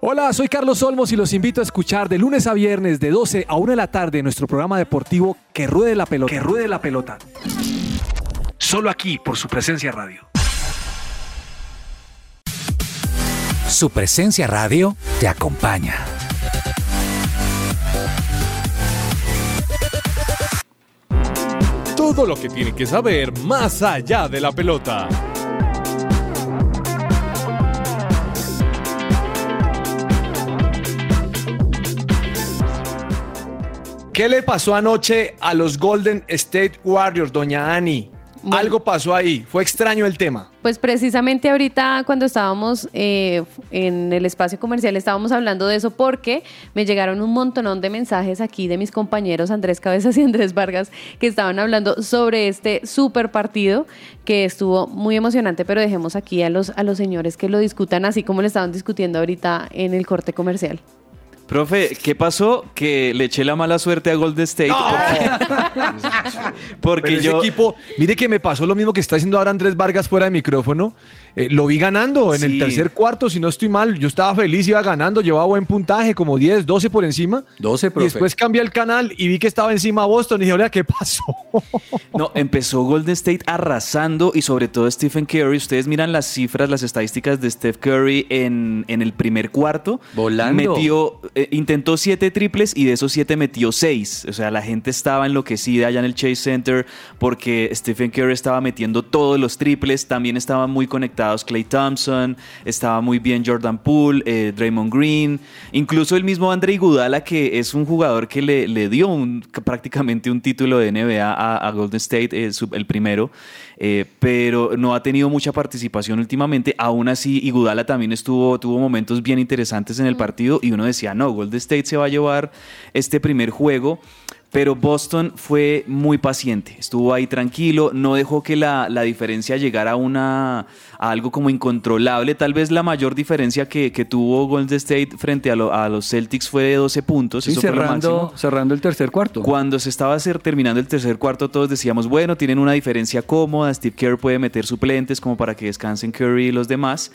Speaker 9: Hola, soy Carlos Olmos y los invito a escuchar de lunes a viernes de 12 a 1 de la tarde nuestro programa deportivo Que Ruede la Pelota. Que Ruede la Pelota. Solo aquí por su presencia radio.
Speaker 3: Su presencia radio te acompaña. Todo lo que tiene que saber más allá de la pelota.
Speaker 4: ¿Qué le pasó anoche a los Golden State Warriors, doña Ani? Algo pasó ahí, fue extraño el tema.
Speaker 6: Pues precisamente ahorita cuando estábamos eh, en el espacio comercial estábamos hablando de eso porque me llegaron un montonón de mensajes aquí de mis compañeros Andrés Cabezas y Andrés Vargas que estaban hablando sobre este super partido que estuvo muy emocionante, pero dejemos aquí a los, a los señores que lo discutan así como lo estaban discutiendo ahorita en el corte comercial.
Speaker 8: Profe, ¿qué pasó? Que le eché la mala suerte a Golden State. Porque
Speaker 4: ese
Speaker 8: yo.
Speaker 4: equipo, mire que me pasó lo mismo que está haciendo ahora Andrés Vargas fuera de micrófono. Eh, lo vi ganando en el tercer cuarto, si no estoy mal. Yo estaba feliz, iba ganando, llevaba buen puntaje, como 10, 12 por encima.
Speaker 5: 12,
Speaker 4: Y
Speaker 5: profe.
Speaker 4: después cambié el canal y vi que estaba encima Boston y dije, "Oiga, ¿qué pasó?
Speaker 8: No, empezó Golden State arrasando y sobre todo Stephen Curry. Ustedes miran las cifras, las estadísticas de Steph Curry en, en el primer cuarto.
Speaker 5: Volando.
Speaker 8: Metió, eh, intentó siete triples y de esos siete metió seis. O sea, la gente estaba enloquecida allá en el Chase Center porque Stephen Curry estaba metiendo todos los triples. También estaban muy conectados Clay Thompson, estaba muy bien Jordan Poole, eh, Draymond Green, incluso el mismo Andre Iguodala que es un jugador que le, le dio un- prácticamente un título de NBA a, Golden State, eh, el primero, eh, pero no ha tenido mucha participación últimamente. Aún así, Iguodala también estuvo, tuvo momentos bien interesantes en el partido y uno decía, no, Golden State se va a llevar este primer juego. Pero Boston fue muy paciente, estuvo ahí tranquilo, no dejó que la, la diferencia llegara a, una, a algo como incontrolable. Tal vez la mayor diferencia que, que tuvo Golden State frente a, lo- a los Celtics fue de 12 puntos.
Speaker 5: Sí,
Speaker 8: eso fue
Speaker 5: cerrando,
Speaker 8: máximo.
Speaker 5: cerrando el tercer cuarto.
Speaker 8: Cuando se estaba hacer- terminando el tercer cuarto, todos decíamos, bueno, tienen una diferencia cómoda, Steve Kerr puede meter suplentes como para que descansen Curry y los demás.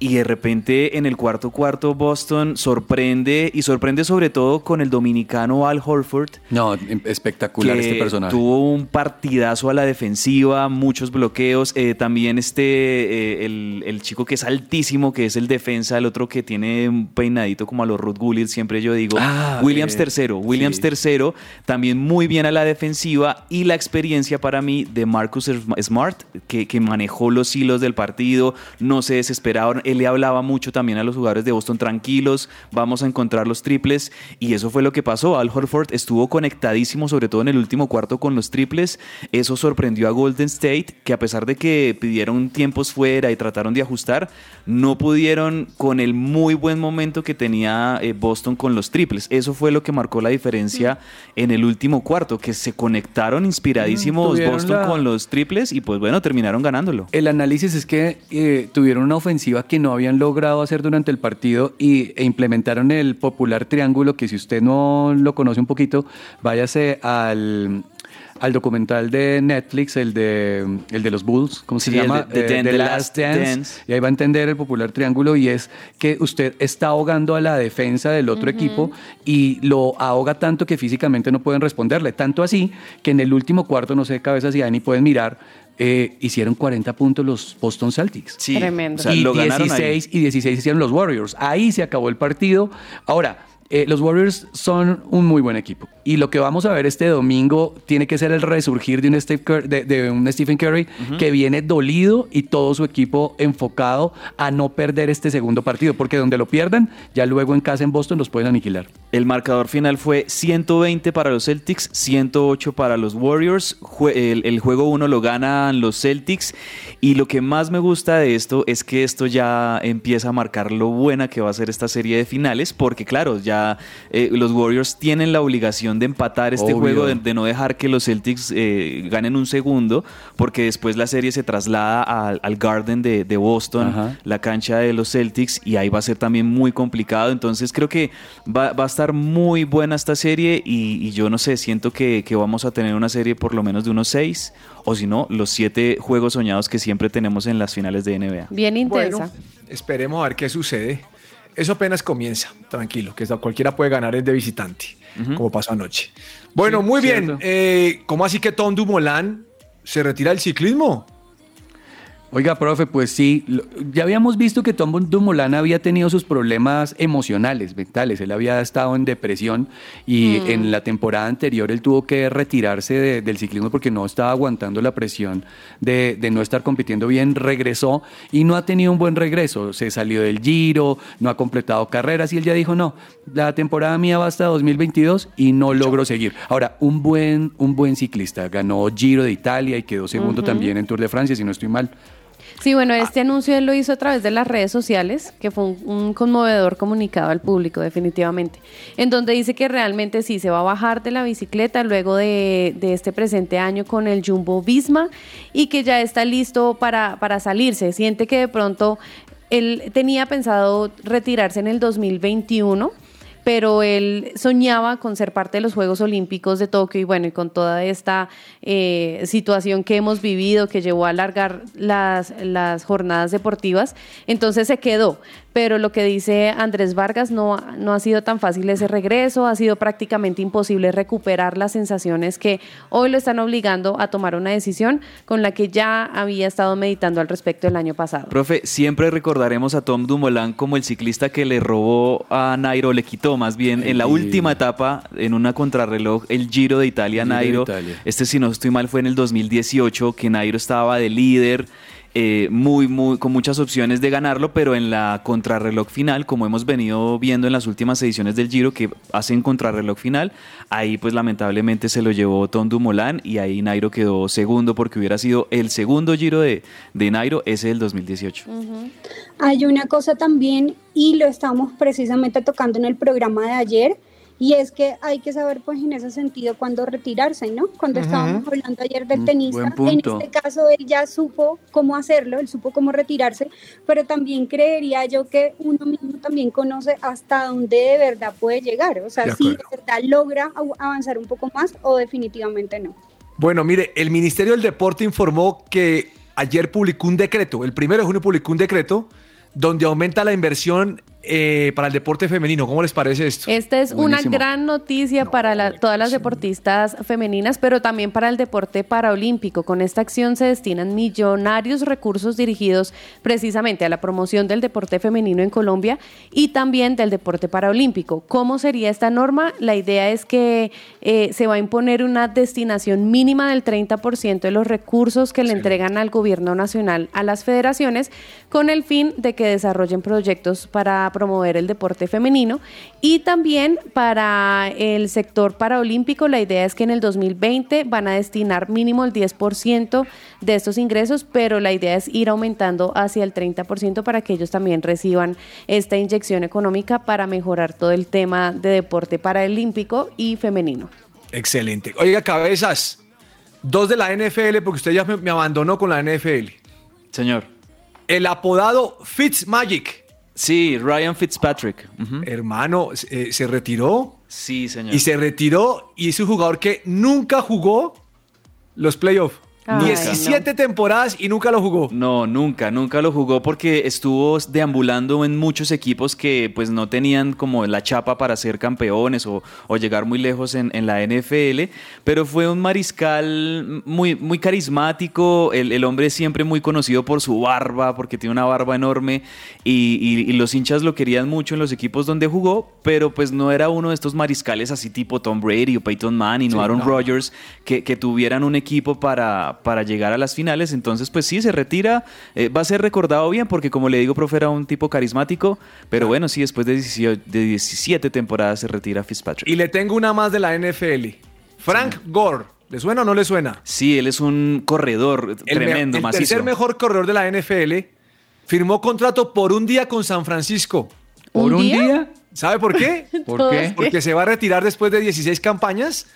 Speaker 8: Y de repente en el cuarto cuarto Boston sorprende y sorprende sobre todo con el dominicano Al Horford.
Speaker 5: No, espectacular
Speaker 8: que
Speaker 5: este personaje.
Speaker 8: Tuvo un partidazo a la defensiva, muchos bloqueos. eh, también este, eh, el, el chico que es altísimo, que es el defensa, el otro que tiene un peinadito como a los Ruth Gullit, siempre yo digo.
Speaker 5: Ah,
Speaker 8: Williams
Speaker 5: eh,
Speaker 8: tercero. Williams
Speaker 5: sí.
Speaker 8: tercero, también muy bien a la defensiva. Y la experiencia para mí de Marcus Smart, que, que manejó los hilos del partido, no se desesperaron. Él le hablaba mucho también a los jugadores de Boston, tranquilos, vamos a encontrar los triples. Y eso fue lo que pasó. Al Horford estuvo conectadísimo, sobre todo en el último cuarto con los triples. Eso sorprendió a Golden State, que a pesar de que pidieron tiempos fuera y trataron de ajustar, no pudieron con el muy buen momento que tenía eh, Boston con los triples. Eso fue lo que marcó la diferencia en el último cuarto, que se conectaron inspiradísimos
Speaker 5: Tuvieron
Speaker 8: Boston
Speaker 5: la-
Speaker 8: con los triples y pues bueno, terminaron ganándolo.
Speaker 5: El análisis es que eh, tuvieron una ofensiva que no habían logrado hacer durante el partido y, e implementaron el popular triángulo que si usted no lo conoce un poquito, váyase al, al documental de Netflix, el de, el de los Bulls, ¿cómo se
Speaker 8: Sí,
Speaker 5: llama?
Speaker 8: de- de
Speaker 5: Eh,
Speaker 8: The Last Dance.
Speaker 5: Y ahí va a entender el popular triángulo y es que usted está ahogando a la defensa del otro equipo y lo ahoga tanto que físicamente no pueden responderle. Tanto así que en el último cuarto, no sé, cabezas y Dani pueden mirar, eh, hicieron 40 puntos los Boston Celtics.
Speaker 8: Sí,
Speaker 6: Tremendo.
Speaker 8: o sea,
Speaker 5: y
Speaker 8: lo ganaron ahí.
Speaker 5: 16 y 16 hicieron los Warriors. Ahí se acabó el partido. Ahora, eh, los Warriors son un muy buen equipo. Y lo que vamos a ver este domingo tiene que ser el resurgir de un, Steve Cur- de, de un Stephen Curry que viene dolido y todo su equipo enfocado a no perder este segundo partido. Porque donde lo pierdan, ya luego en casa en Boston los pueden aniquilar.
Speaker 8: El marcador final fue 120 para los Celtics, 108 para los Warriors. El juego 1 lo ganan los Celtics. Y lo que más me gusta de esto es que esto ya empieza a marcar lo buena que va a ser esta serie de finales. Porque, claro, ya eh, los Warriors tienen la obligación de empatar este
Speaker 5: Obvio.
Speaker 8: juego, de, de no dejar que los Celtics eh, ganen un segundo. Porque después la serie se traslada al, al Garden de, de Boston,
Speaker 5: Ajá.
Speaker 8: la cancha de los Celtics. Y ahí va a ser también muy complicado. Entonces, creo que va, va a estar muy buena esta serie y, y yo no sé, siento que, que vamos a tener una serie por lo menos de unos seis o si no, los siete juegos soñados que siempre tenemos en las finales de NBA.
Speaker 6: Bien intensa.
Speaker 4: Bueno, esperemos a ver qué sucede. Eso apenas comienza, tranquilo, que cualquiera puede ganar es de visitante, como pasó anoche. Bueno,
Speaker 5: Sí,
Speaker 4: muy bien. Eh, ¿Cómo así que Tom Dumoulin se retira del ciclismo?
Speaker 5: Oiga, profe, pues sí, ya habíamos visto que Tom Dumoulin había tenido sus problemas emocionales, mentales. Él había estado en depresión y
Speaker 6: Mm.
Speaker 5: en la temporada anterior él tuvo que retirarse de- del ciclismo porque no estaba aguantando la presión de, de no estar compitiendo bien. Regresó y no ha tenido un buen regreso. Se salió del Giro, no ha completado carreras y él ya dijo, no, la temporada mía va hasta 2022 y no logro seguir. Ahora, un buen, un buen ciclista, ganó Giro de Italia y quedó segundo también en Tour de Francia, si no estoy mal.
Speaker 6: Sí, bueno, este anuncio él lo hizo a través de las redes sociales, que fue un, conmovedor comunicado al público, definitivamente, en donde dice que realmente sí se va a bajar de la bicicleta luego de, de este presente año con el Jumbo Visma y que ya está listo para, para salirse. Siente que de pronto él tenía pensado retirarse en el 2021 pero él soñaba con ser parte de los Juegos Olímpicos de Tokio y bueno, y con toda esta eh, situación que hemos vivido que llevó a alargar las, las jornadas deportivas, entonces se quedó. Pero lo que dice Andrés Vargas no, ha- no ha sido tan fácil ese regreso, ha sido prácticamente imposible recuperar las sensaciones que hoy lo están obligando a tomar una decisión con la que ya había estado meditando al respecto el año pasado.
Speaker 8: Profe, siempre recordaremos a Tom Dumoulin como el ciclista que le robó a Nairo, le quitó más bien en la última etapa, en una contrarreloj, el Giro de Italia,
Speaker 5: Giro de
Speaker 8: Nairo.
Speaker 5: Italia.
Speaker 8: Este, si no estoy mal, fue en el 2018, que Nairo estaba de líder. Eh, muy, muy, con muchas opciones de ganarlo, pero en la contrarreloj final, como hemos venido viendo en las últimas ediciones del Giro, que hacen contrarreloj final, ahí pues lamentablemente se lo llevó Tom y ahí Nairo quedó segundo porque hubiera sido el segundo Giro de, de Nairo, ese del 2018.
Speaker 7: Hay una cosa también, y lo estamos precisamente tocando en el programa de ayer, y es que hay que saber, pues, en ese sentido, cuándo retirarse, ¿no? Cuando estábamos hablando ayer del
Speaker 5: Mm,
Speaker 7: tenista, en este caso él ya supo cómo hacerlo, él supo cómo retirarse, pero también creería yo que uno mismo también conoce hasta dónde de verdad puede llegar, o sea, si de verdad logra avanzar un poco más o definitivamente no.
Speaker 4: Bueno, mire, el Ministerio del Deporte informó que ayer publicó un decreto, el primero de junio publicó un decreto donde aumenta la inversión eh, para el deporte femenino. ¿Cómo les parece esto?
Speaker 6: Esta es
Speaker 4: Buenísimo.
Speaker 6: una gran noticia para la- todas las deportistas femeninas, pero también para el deporte paraolímpico. Con esta acción se destinan millonarios recursos dirigidos precisamente a la promoción del deporte femenino en Colombia y también del deporte paraolímpico. ¿Cómo sería esta norma? La idea es que eh, se va a imponer una destinación mínima del 30% de los recursos que le entregan al gobierno nacional a las federaciones con el fin de que desarrollen proyectos para promover el deporte femenino y también para el sector paraolímpico la idea es que en el 2020 van a destinar mínimo el 10% de estos ingresos, pero la idea es ir aumentando hacia el 30% para que ellos también reciban esta inyección económica para mejorar todo el tema de deporte paraolímpico y femenino.
Speaker 4: Excelente. Oiga, cabezas, dos de la NFL, porque usted ya me, me abandonó con la NFL.
Speaker 8: Señor.
Speaker 4: El apodado Fitzmagic.
Speaker 8: Sí, Ryan Fitzpatrick.
Speaker 4: Hermano, eh, se retiró.
Speaker 8: Sí, señor.
Speaker 4: Y se retiró y es un jugador que nunca jugó los playoffs.
Speaker 8: Ay,
Speaker 4: 17 temporadas y nunca lo jugó.
Speaker 8: No, nunca, nunca lo jugó porque estuvo deambulando en muchos equipos que pues no tenían como la chapa para ser campeones o, o llegar muy lejos en, en la NFL, pero fue un mariscal muy, muy carismático, el, el hombre siempre muy conocido por su barba, porque tiene una barba enorme y, y- y los hinchas lo querían mucho en los equipos donde jugó, pero pues no era uno de estos mariscales así tipo Tom Brady o Peyton Manning
Speaker 4: Sí,
Speaker 8: o Aaron
Speaker 4: no.
Speaker 8: Rodgers que, que tuvieran un equipo para, para llegar a las finales. Entonces, pues sí, se retira. Eh, va a ser recordado bien porque, como le digo, profe, era un tipo carismático. Pero bueno, sí, después de 18 de 17 temporadas se retira Fitzpatrick.
Speaker 4: Y le tengo una más de la NFL. Frank Gore. ¿Le suena o no le suena?
Speaker 8: Sí, él es un corredor
Speaker 4: El, me-
Speaker 8: tremendo,
Speaker 4: el
Speaker 8: macizo.
Speaker 4: tercer mejor corredor de la NFL firmó contrato por un día con San Francisco.
Speaker 5: ¿Por un día? día?
Speaker 4: ¿Sabe por qué?
Speaker 5: ¿Por qué?
Speaker 4: Porque se va a retirar después de 16 campañas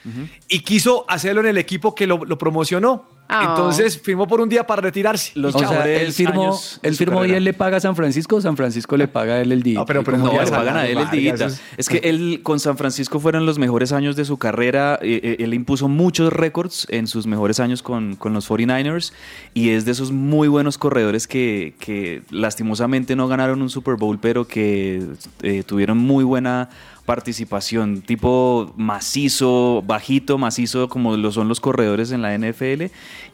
Speaker 4: y quiso hacerlo en el equipo que lo, lo promocionó.
Speaker 6: Ah.
Speaker 4: Entonces firmó por un día para retirarse.
Speaker 5: o sea, él firmó, él firmó y él le paga a San Francisco, San Francisco le paga a él el día.
Speaker 4: pero- pero
Speaker 8: No, le pagan a él el día. Es que él con San Francisco fueron los mejores años de su carrera. eh, eh, Él impuso muchos récords en sus mejores años con, con los 49ers y es de esos muy buenos corredores que, que lastimosamente no ganaron un Super Bowl, pero que eh, tuvieron muy buena participación, tipo macizo, bajito, macizo, como lo son los corredores en la NFL.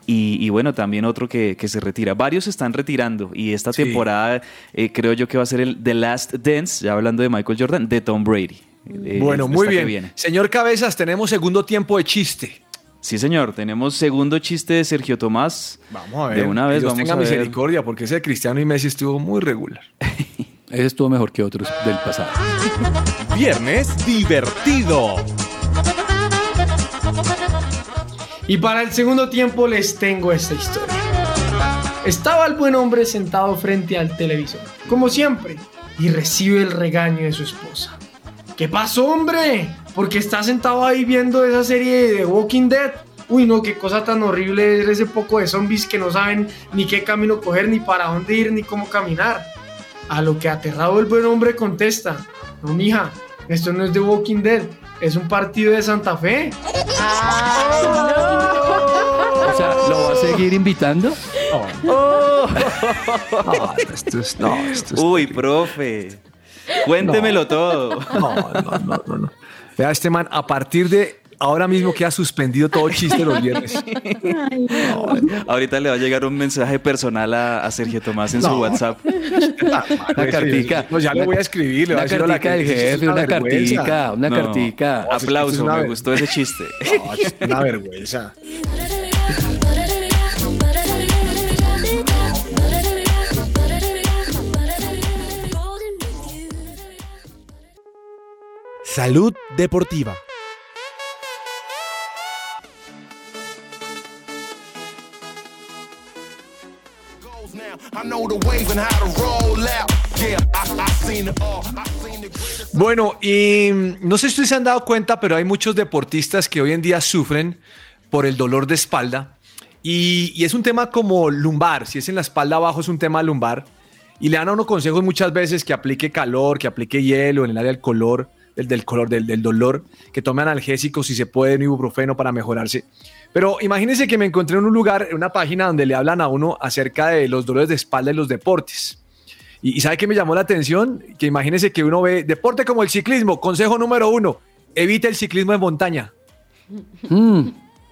Speaker 8: Y, y bueno, también otro que, que se retira. Varios se están retirando y esta
Speaker 4: Sí.
Speaker 8: temporada eh, creo yo que va a ser el The Last Dance, ya hablando de Michael Jordan, de Tom Brady. Eh,
Speaker 4: Bueno, muy bien.
Speaker 8: viene.
Speaker 4: Señor Cabezas, tenemos segundo tiempo de chiste.
Speaker 8: Sí, señor. Tenemos segundo chiste de Sergio Tomás.
Speaker 4: Vamos a ver.
Speaker 8: De una vez,
Speaker 4: Dios
Speaker 8: vamos
Speaker 4: tenga
Speaker 8: a ver.
Speaker 4: misericordia, porque ese de Cristiano y Messi estuvo muy regular.
Speaker 5: Ese estuvo mejor que otros del pasado.
Speaker 15: Viernes divertido.
Speaker 11: Y para el segundo tiempo les tengo esta historia. Estaba el buen hombre sentado frente al televisor, como siempre, y recibe el regaño de su esposa. ¿Qué pasó, hombre? ¿Por qué está sentado ahí viendo esa serie de The Walking Dead? Uy, no, qué cosa tan horrible es ese poco de zombies que no saben ni qué camino coger, ni para dónde ir, ni cómo caminar. A lo que aterrado el buen hombre contesta, no, mija, esto no es The Walking Dead, es un partido de Santa Fe.
Speaker 5: O sea, ¿lo va a seguir invitando?
Speaker 4: esto es, no, esto es-
Speaker 8: Uy, profe. Cuéntemelo todo.
Speaker 4: No, no, no, no, no. Vea, este man, a partir de ahora mismo queda suspendido todo chiste los viernes.
Speaker 8: Ahorita le va a llegar un mensaje personal a, a Sergio Tomás en su. WhatsApp.
Speaker 5: Una cartica.
Speaker 4: No, ya le voy a escribir, le voy a
Speaker 5: Una
Speaker 4: decir la
Speaker 5: cartica del
Speaker 4: que-
Speaker 5: jefe,
Speaker 4: una
Speaker 5: cartica, una
Speaker 8: No.
Speaker 5: cartica.
Speaker 8: Aplauso, me gustó ese chiste.
Speaker 4: No, es una vergüenza.
Speaker 15: Salud deportiva.
Speaker 4: Bueno, y mm, no sé si ustedes se han dado cuenta, pero hay muchos deportistas que hoy en día sufren por el dolor de espalda. Y, y es un tema como lumbar. Si es en la espalda abajo, es un tema lumbar. Y le dan a uno consejos muchas veces que aplique calor, que aplique hielo en el área del color, del, del color, del, del dolor, que tome analgésicos si se puede, un ibuprofeno para mejorarse. Pero imagínense que me encontré en un lugar, en una página donde le hablan a uno acerca de los dolores de espalda y los deportes. Y, y ¿sabe qué me llamó la atención? Que imagínense que uno ve deporte como el ciclismo. Consejo número uno, evite el ciclismo de montaña.
Speaker 5: Mm,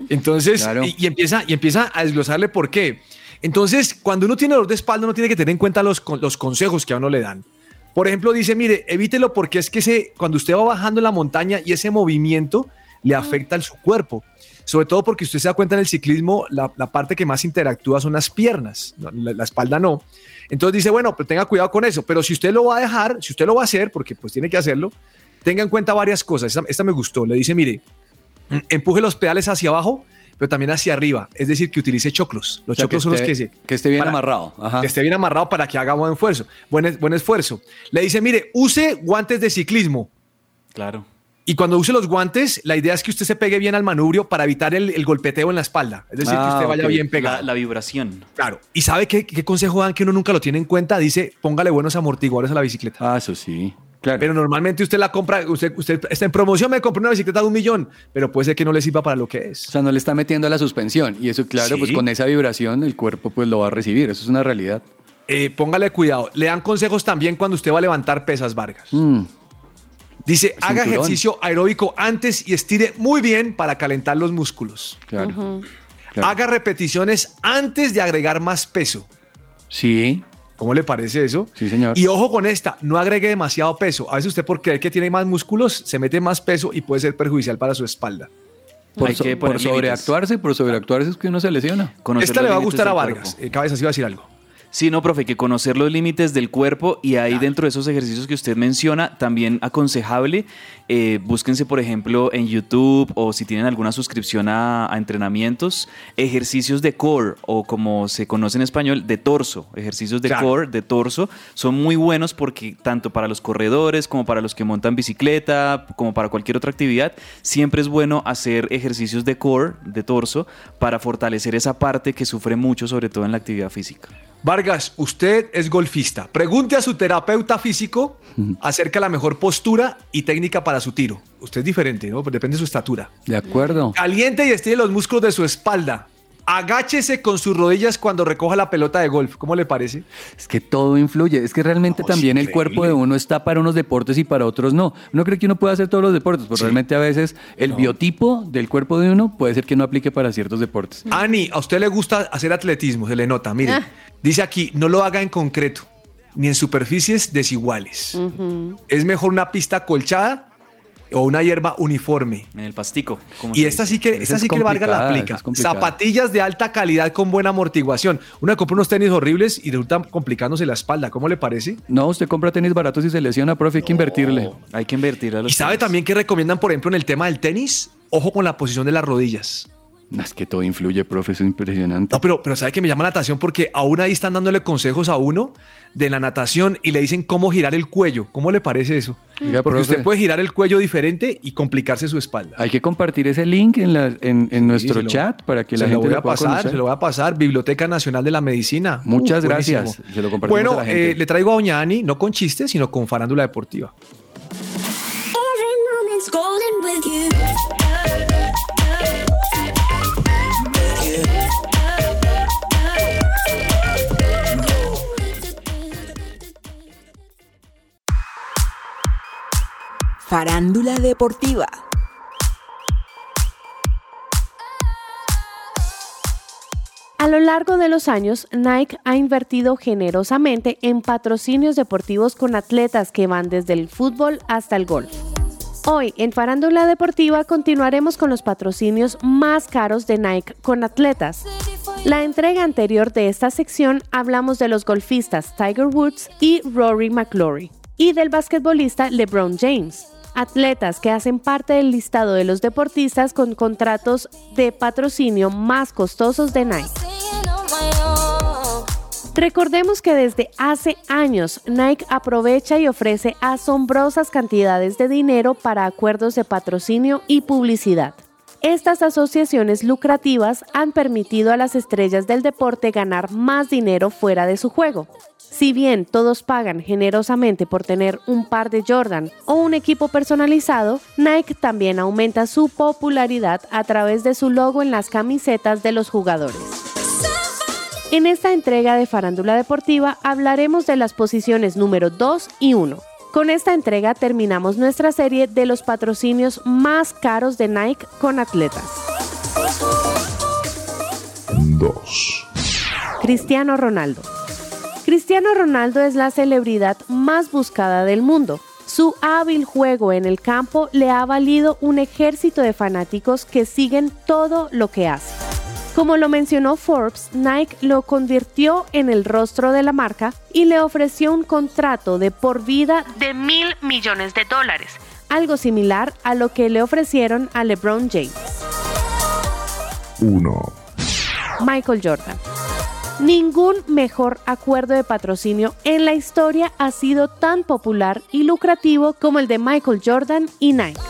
Speaker 4: Entonces,
Speaker 5: Claro.
Speaker 4: y, y empieza, y empieza a desglosarle por qué. Entonces, cuando uno tiene dolor de espalda, uno tiene que tener en cuenta los, los consejos que a uno le dan. Por ejemplo, dice, mire, evítelo porque es que ese, cuando usted va bajando en la montaña y ese movimiento le afecta a su cuerpo. Sobre todo porque usted se da cuenta en el ciclismo, la, la parte que más interactúa son las piernas, la, la espalda no. Entonces dice, bueno, pero tenga cuidado con eso. Pero si usted lo va a dejar, si usted lo va a hacer, porque pues tiene que hacerlo, tenga en cuenta varias cosas. Esta, esta me gustó. Le dice, mire, empuje los pedales hacia abajo, pero también hacia arriba. Es decir, que utilice choclos. Los
Speaker 5: O sea,
Speaker 4: choclos son los
Speaker 5: esté-
Speaker 4: que se...
Speaker 5: que esté bien
Speaker 4: para-
Speaker 5: amarrado. Ajá.
Speaker 4: Que esté bien amarrado para que haga buen esfuerzo. Buen, buen esfuerzo. Le dice, mire, use guantes de ciclismo.
Speaker 8: Claro.
Speaker 4: Y cuando use los guantes, la idea es que usted se pegue bien al manubrio para evitar el, el golpeteo en la espalda. Es decir, que
Speaker 8: Ah,
Speaker 4: usted vaya
Speaker 8: ok.
Speaker 4: bien pegado.
Speaker 8: La, la vibración.
Speaker 4: Claro. ¿Y sabe qué, qué consejo dan que uno nunca lo tiene en cuenta? Dice, póngale buenos amortiguadores a la bicicleta.
Speaker 5: Ah, eso sí. Claro.
Speaker 4: Pero normalmente usted la compra, usted, usted está en promoción, me compré una bicicleta de un millón, pero puede ser que no le sirva para lo que es.
Speaker 5: O sea, no le está metiendo a la suspensión. Y eso, claro,
Speaker 4: Sí.
Speaker 5: pues con esa vibración el cuerpo pues lo va a recibir. Eso es una realidad.
Speaker 4: Eh, póngale cuidado. Le dan consejos también cuando usted va a levantar pesas, Vargas.
Speaker 5: Mm,
Speaker 4: Dice, haga ejercicio aeróbico antes y estire muy bien para calentar los músculos.
Speaker 5: claro. Claro.
Speaker 4: Haga repeticiones antes de agregar más peso.
Speaker 5: Sí,
Speaker 4: ¿Cómo le parece eso?
Speaker 5: sí, señor.
Speaker 4: Y ojo con esta, no agregue demasiado peso. A veces usted por creer que tiene más músculos, se mete más peso y puede ser perjudicial para su espalda.
Speaker 5: por, so- por sobreactuarse, por sobreactuarse es que uno se lesiona.
Speaker 8: Conocer
Speaker 4: Esta le va a gustar a Vargas. Eh, Cabezas iba a decir algo.
Speaker 8: Sí, no, profe, que conocer los límites del cuerpo y ahí dentro de esos ejercicios que usted menciona, también aconsejable, eh, búsquense, por ejemplo, en YouTube o si tienen alguna suscripción a, a entrenamientos, ejercicios de core o como se conoce en español, de torso. Ejercicios de
Speaker 4: Claro.
Speaker 8: core, de torso, son muy buenos porque tanto para los corredores como para los que montan bicicleta, como para cualquier otra actividad, siempre es bueno hacer ejercicios de core, de torso, para fortalecer esa parte que sufre mucho, sobre todo en la actividad física.
Speaker 4: Vargas, usted es golfista. Pregunte a su terapeuta físico acerca de la mejor postura y técnica para su tiro. Usted es diferente, ¿no? Depende de su estatura.
Speaker 5: De acuerdo.
Speaker 4: Caliente y estire los músculos de su espalda. agáchese con sus rodillas cuando recoja la pelota de golf. ¿Cómo le parece?
Speaker 5: Es que todo influye. Es que realmente también el cuerpo de uno está para unos deportes y para otros no. Uno cree que uno puede hacer todos los deportes, pero realmente a veces el biotipo del cuerpo de uno puede ser que no aplique para ciertos deportes.
Speaker 4: Ani, a usted le gusta hacer atletismo, se le nota. Mire,
Speaker 6: Ah.
Speaker 4: Dice aquí, no lo haga en concreto, ni en superficies desiguales. Es mejor una pista colchada o una hierba uniforme.
Speaker 8: En el pastico.
Speaker 4: Y esta
Speaker 8: dice.
Speaker 4: sí que, esta
Speaker 5: es
Speaker 4: sí que Vargas la aplica. Zapatillas de alta calidad con buena amortiguación. Uno compra unos tenis horribles y resulta complicándose la espalda. ¿Cómo le parece?
Speaker 5: No, usted compra tenis baratos y se lesiona, profe, hay que invertirle.
Speaker 8: Hay que invertir a los
Speaker 4: Y sabe también que recomiendan, por ejemplo, en el tema del tenis, ojo con la posición de las rodillas.
Speaker 5: Es que todo influye, profe, es impresionante.
Speaker 4: No, pero, pero sabe que me llama la natación porque aún ahí están dándole consejos a uno de la natación y le dicen cómo girar el cuello. ¿Cómo le parece eso?
Speaker 5: Oiga,
Speaker 4: porque
Speaker 5: profe.
Speaker 4: usted puede girar el cuello diferente y complicarse su espalda.
Speaker 5: Hay que compartir ese link en, la- en, en nuestro
Speaker 4: lo-
Speaker 5: chat para que la
Speaker 4: se
Speaker 5: gente
Speaker 4: lo voy
Speaker 5: lo
Speaker 4: a
Speaker 5: pueda
Speaker 4: pasar,
Speaker 5: conocer.
Speaker 4: se lo voy a pasar. Biblioteca Nacional de la Medicina.
Speaker 5: Muchas
Speaker 4: buenísimo.
Speaker 5: gracias. Se lo compartimos
Speaker 4: Bueno,
Speaker 5: a la gente.
Speaker 4: eh, le traigo a Doña Ani, no con chistes, sino con farándula deportiva.
Speaker 16: Every
Speaker 17: Farándula deportiva.
Speaker 6: A lo largo de los años, Nike ha invertido generosamente en patrocinios deportivos con atletas que van desde el fútbol hasta el golf. Hoy, en Farándula Deportiva, continuaremos con los patrocinios más caros de Nike con atletas. La entrega anterior de esta sección hablamos de los golfistas Tiger Woods y Rory McIlroy y del basquetbolista LeBron James, atletas que hacen parte del listado de los deportistas con contratos de patrocinio más costosos de Nike. Recordemos que desde hace años Nike aprovecha y ofrece asombrosas cantidades de dinero para acuerdos de patrocinio y publicidad. Estas asociaciones lucrativas han permitido a las estrellas del deporte ganar más dinero fuera de su juego. Si bien todos pagan generosamente por tener un par de Jordan o un equipo personalizado, Nike también aumenta su popularidad a través de su logo en las camisetas de los jugadores. En esta entrega de Farándula Deportiva hablaremos de las posiciones número 2 y 1. Con esta entrega terminamos nuestra serie de los patrocinios más caros de Nike con atletas.
Speaker 12: 2.
Speaker 6: Cristiano Ronaldo. Cristiano Ronaldo es la celebridad más buscada del mundo. Su hábil juego en el campo le ha valido un ejército de fanáticos que siguen todo lo que hace. Como lo mencionó Forbes, Nike lo convirtió en el rostro de la marca y le ofreció un contrato de por vida de mil millones de dólares, algo similar a lo que le ofrecieron a LeBron James.
Speaker 12: 1.
Speaker 6: Michael Jordan. Ningún mejor acuerdo de patrocinio en la historia ha sido tan popular y lucrativo como el de Michael Jordan y Nike.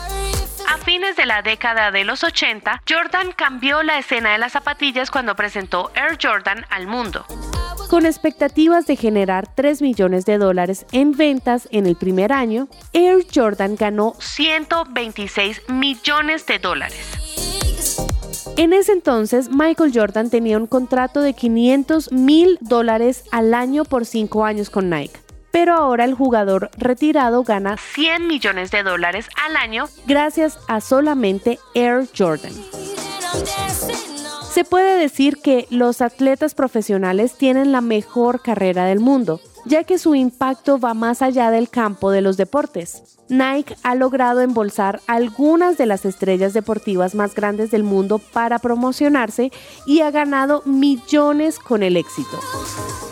Speaker 6: A fines de la década de los 80, Jordan cambió la escena de las zapatillas cuando presentó Air Jordan al mundo. Con expectativas de generar 3 millones de dólares en ventas en el primer año, Air Jordan ganó 126 millones de dólares. En ese entonces, Michael Jordan tenía un contrato de 500 mil dólares al año por 5 años con Nike. Pero ahora el jugador retirado gana 100 millones de dólares al año gracias a solamente Air Jordan. Se puede decir que los atletas profesionales tienen la mejor carrera del mundo, ya que su impacto va más allá del campo de los deportes. Nike ha logrado embolsar algunas de las estrellas deportivas más grandes del mundo para promocionarse y ha ganado millones con el éxito.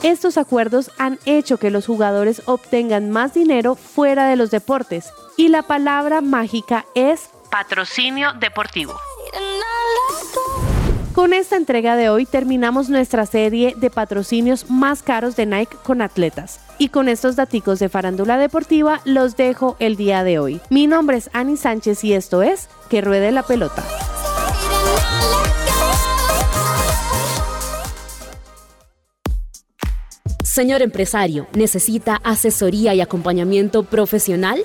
Speaker 6: Estos acuerdos han hecho que los jugadores obtengan más dinero fuera de los deportes y la palabra mágica es patrocinio deportivo. Con esta entrega de hoy terminamos nuestra serie de patrocinios más caros de Nike con atletas. Y con estos daticos de farándula deportiva los dejo el día de hoy. Mi nombre es Ani Sánchez y esto es Que Ruede la Pelota.
Speaker 18: Señor empresario, ¿necesita asesoría y acompañamiento profesional?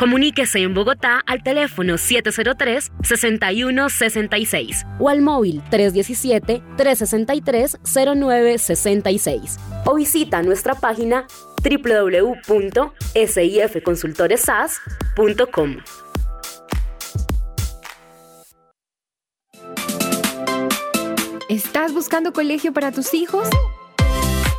Speaker 18: Comuníquese en Bogotá al teléfono 703-6166 o al móvil 317-363-0966 o visita nuestra página www.sifconsultoresas.com.
Speaker 19: ¿Estás buscando colegio para tus hijos?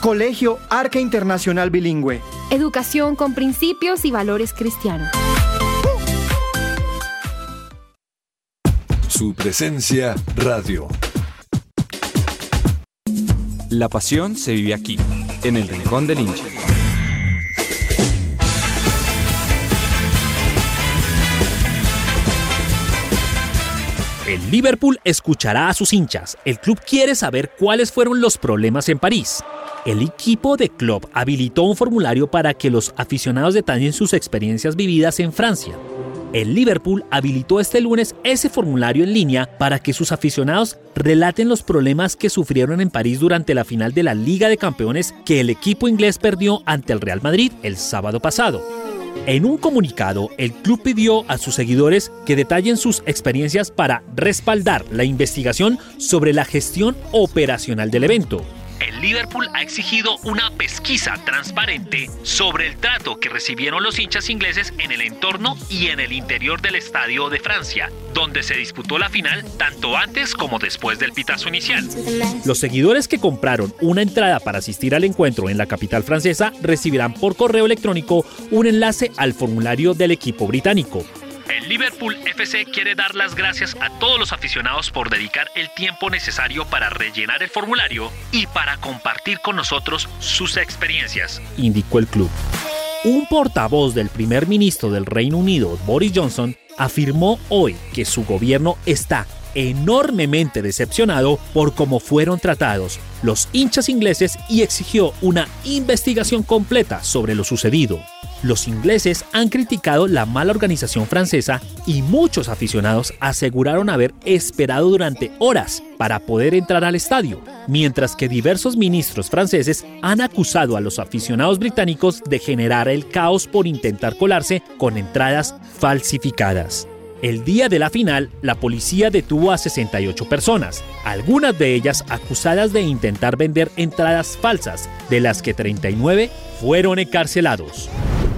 Speaker 20: Colegio Arca Internacional Bilingüe.
Speaker 19: Educación con principios y valores cristianos.
Speaker 12: Su presencia radio.
Speaker 17: La pasión se vive aquí, en el Rincón del Hincha.
Speaker 21: El Liverpool escuchará a sus hinchas. El club quiere saber cuáles fueron los problemas en París. El equipo de club habilitó un formulario para que los aficionados detallen sus experiencias vividas en Francia. El Liverpool habilitó este lunes ese formulario en línea para que sus aficionados relaten los problemas que sufrieron en París durante la final de la Liga de Campeones que el equipo inglés perdió ante el Real Madrid el sábado pasado. En un comunicado, el club pidió a sus seguidores que detallen sus experiencias para respaldar la investigación sobre la gestión operacional del evento. El Liverpool ha exigido una pesquisa transparente sobre el trato que recibieron los hinchas ingleses en el entorno y en el interior del estadio de Francia, donde se disputó la final tanto antes como después del pitazo inicial. Los seguidores que compraron una entrada para asistir al encuentro en la capital francesa recibirán por correo electrónico un enlace al formulario del equipo británico. El Liverpool FC quiere dar las gracias a todos los aficionados por dedicar el tiempo necesario para rellenar el formulario y para compartir con nosotros sus experiencias, indicó el club. Un portavoz del primer ministro del Reino Unido, Boris Johnson, afirmó hoy que su gobierno está enormemente decepcionado por cómo fueron tratados los hinchas ingleses y exigió una investigación completa sobre lo sucedido. Los ingleses han criticado la mala organización francesa y muchos aficionados aseguraron haber esperado durante horas para poder entrar al estadio, mientras que diversos ministros franceses han acusado a los aficionados británicos de generar el caos por intentar colarse con entradas falsificadas. El día de la final, la policía detuvo a 68 personas, algunas de ellas acusadas de intentar vender entradas falsas, de las que 39 fueron encarcelados.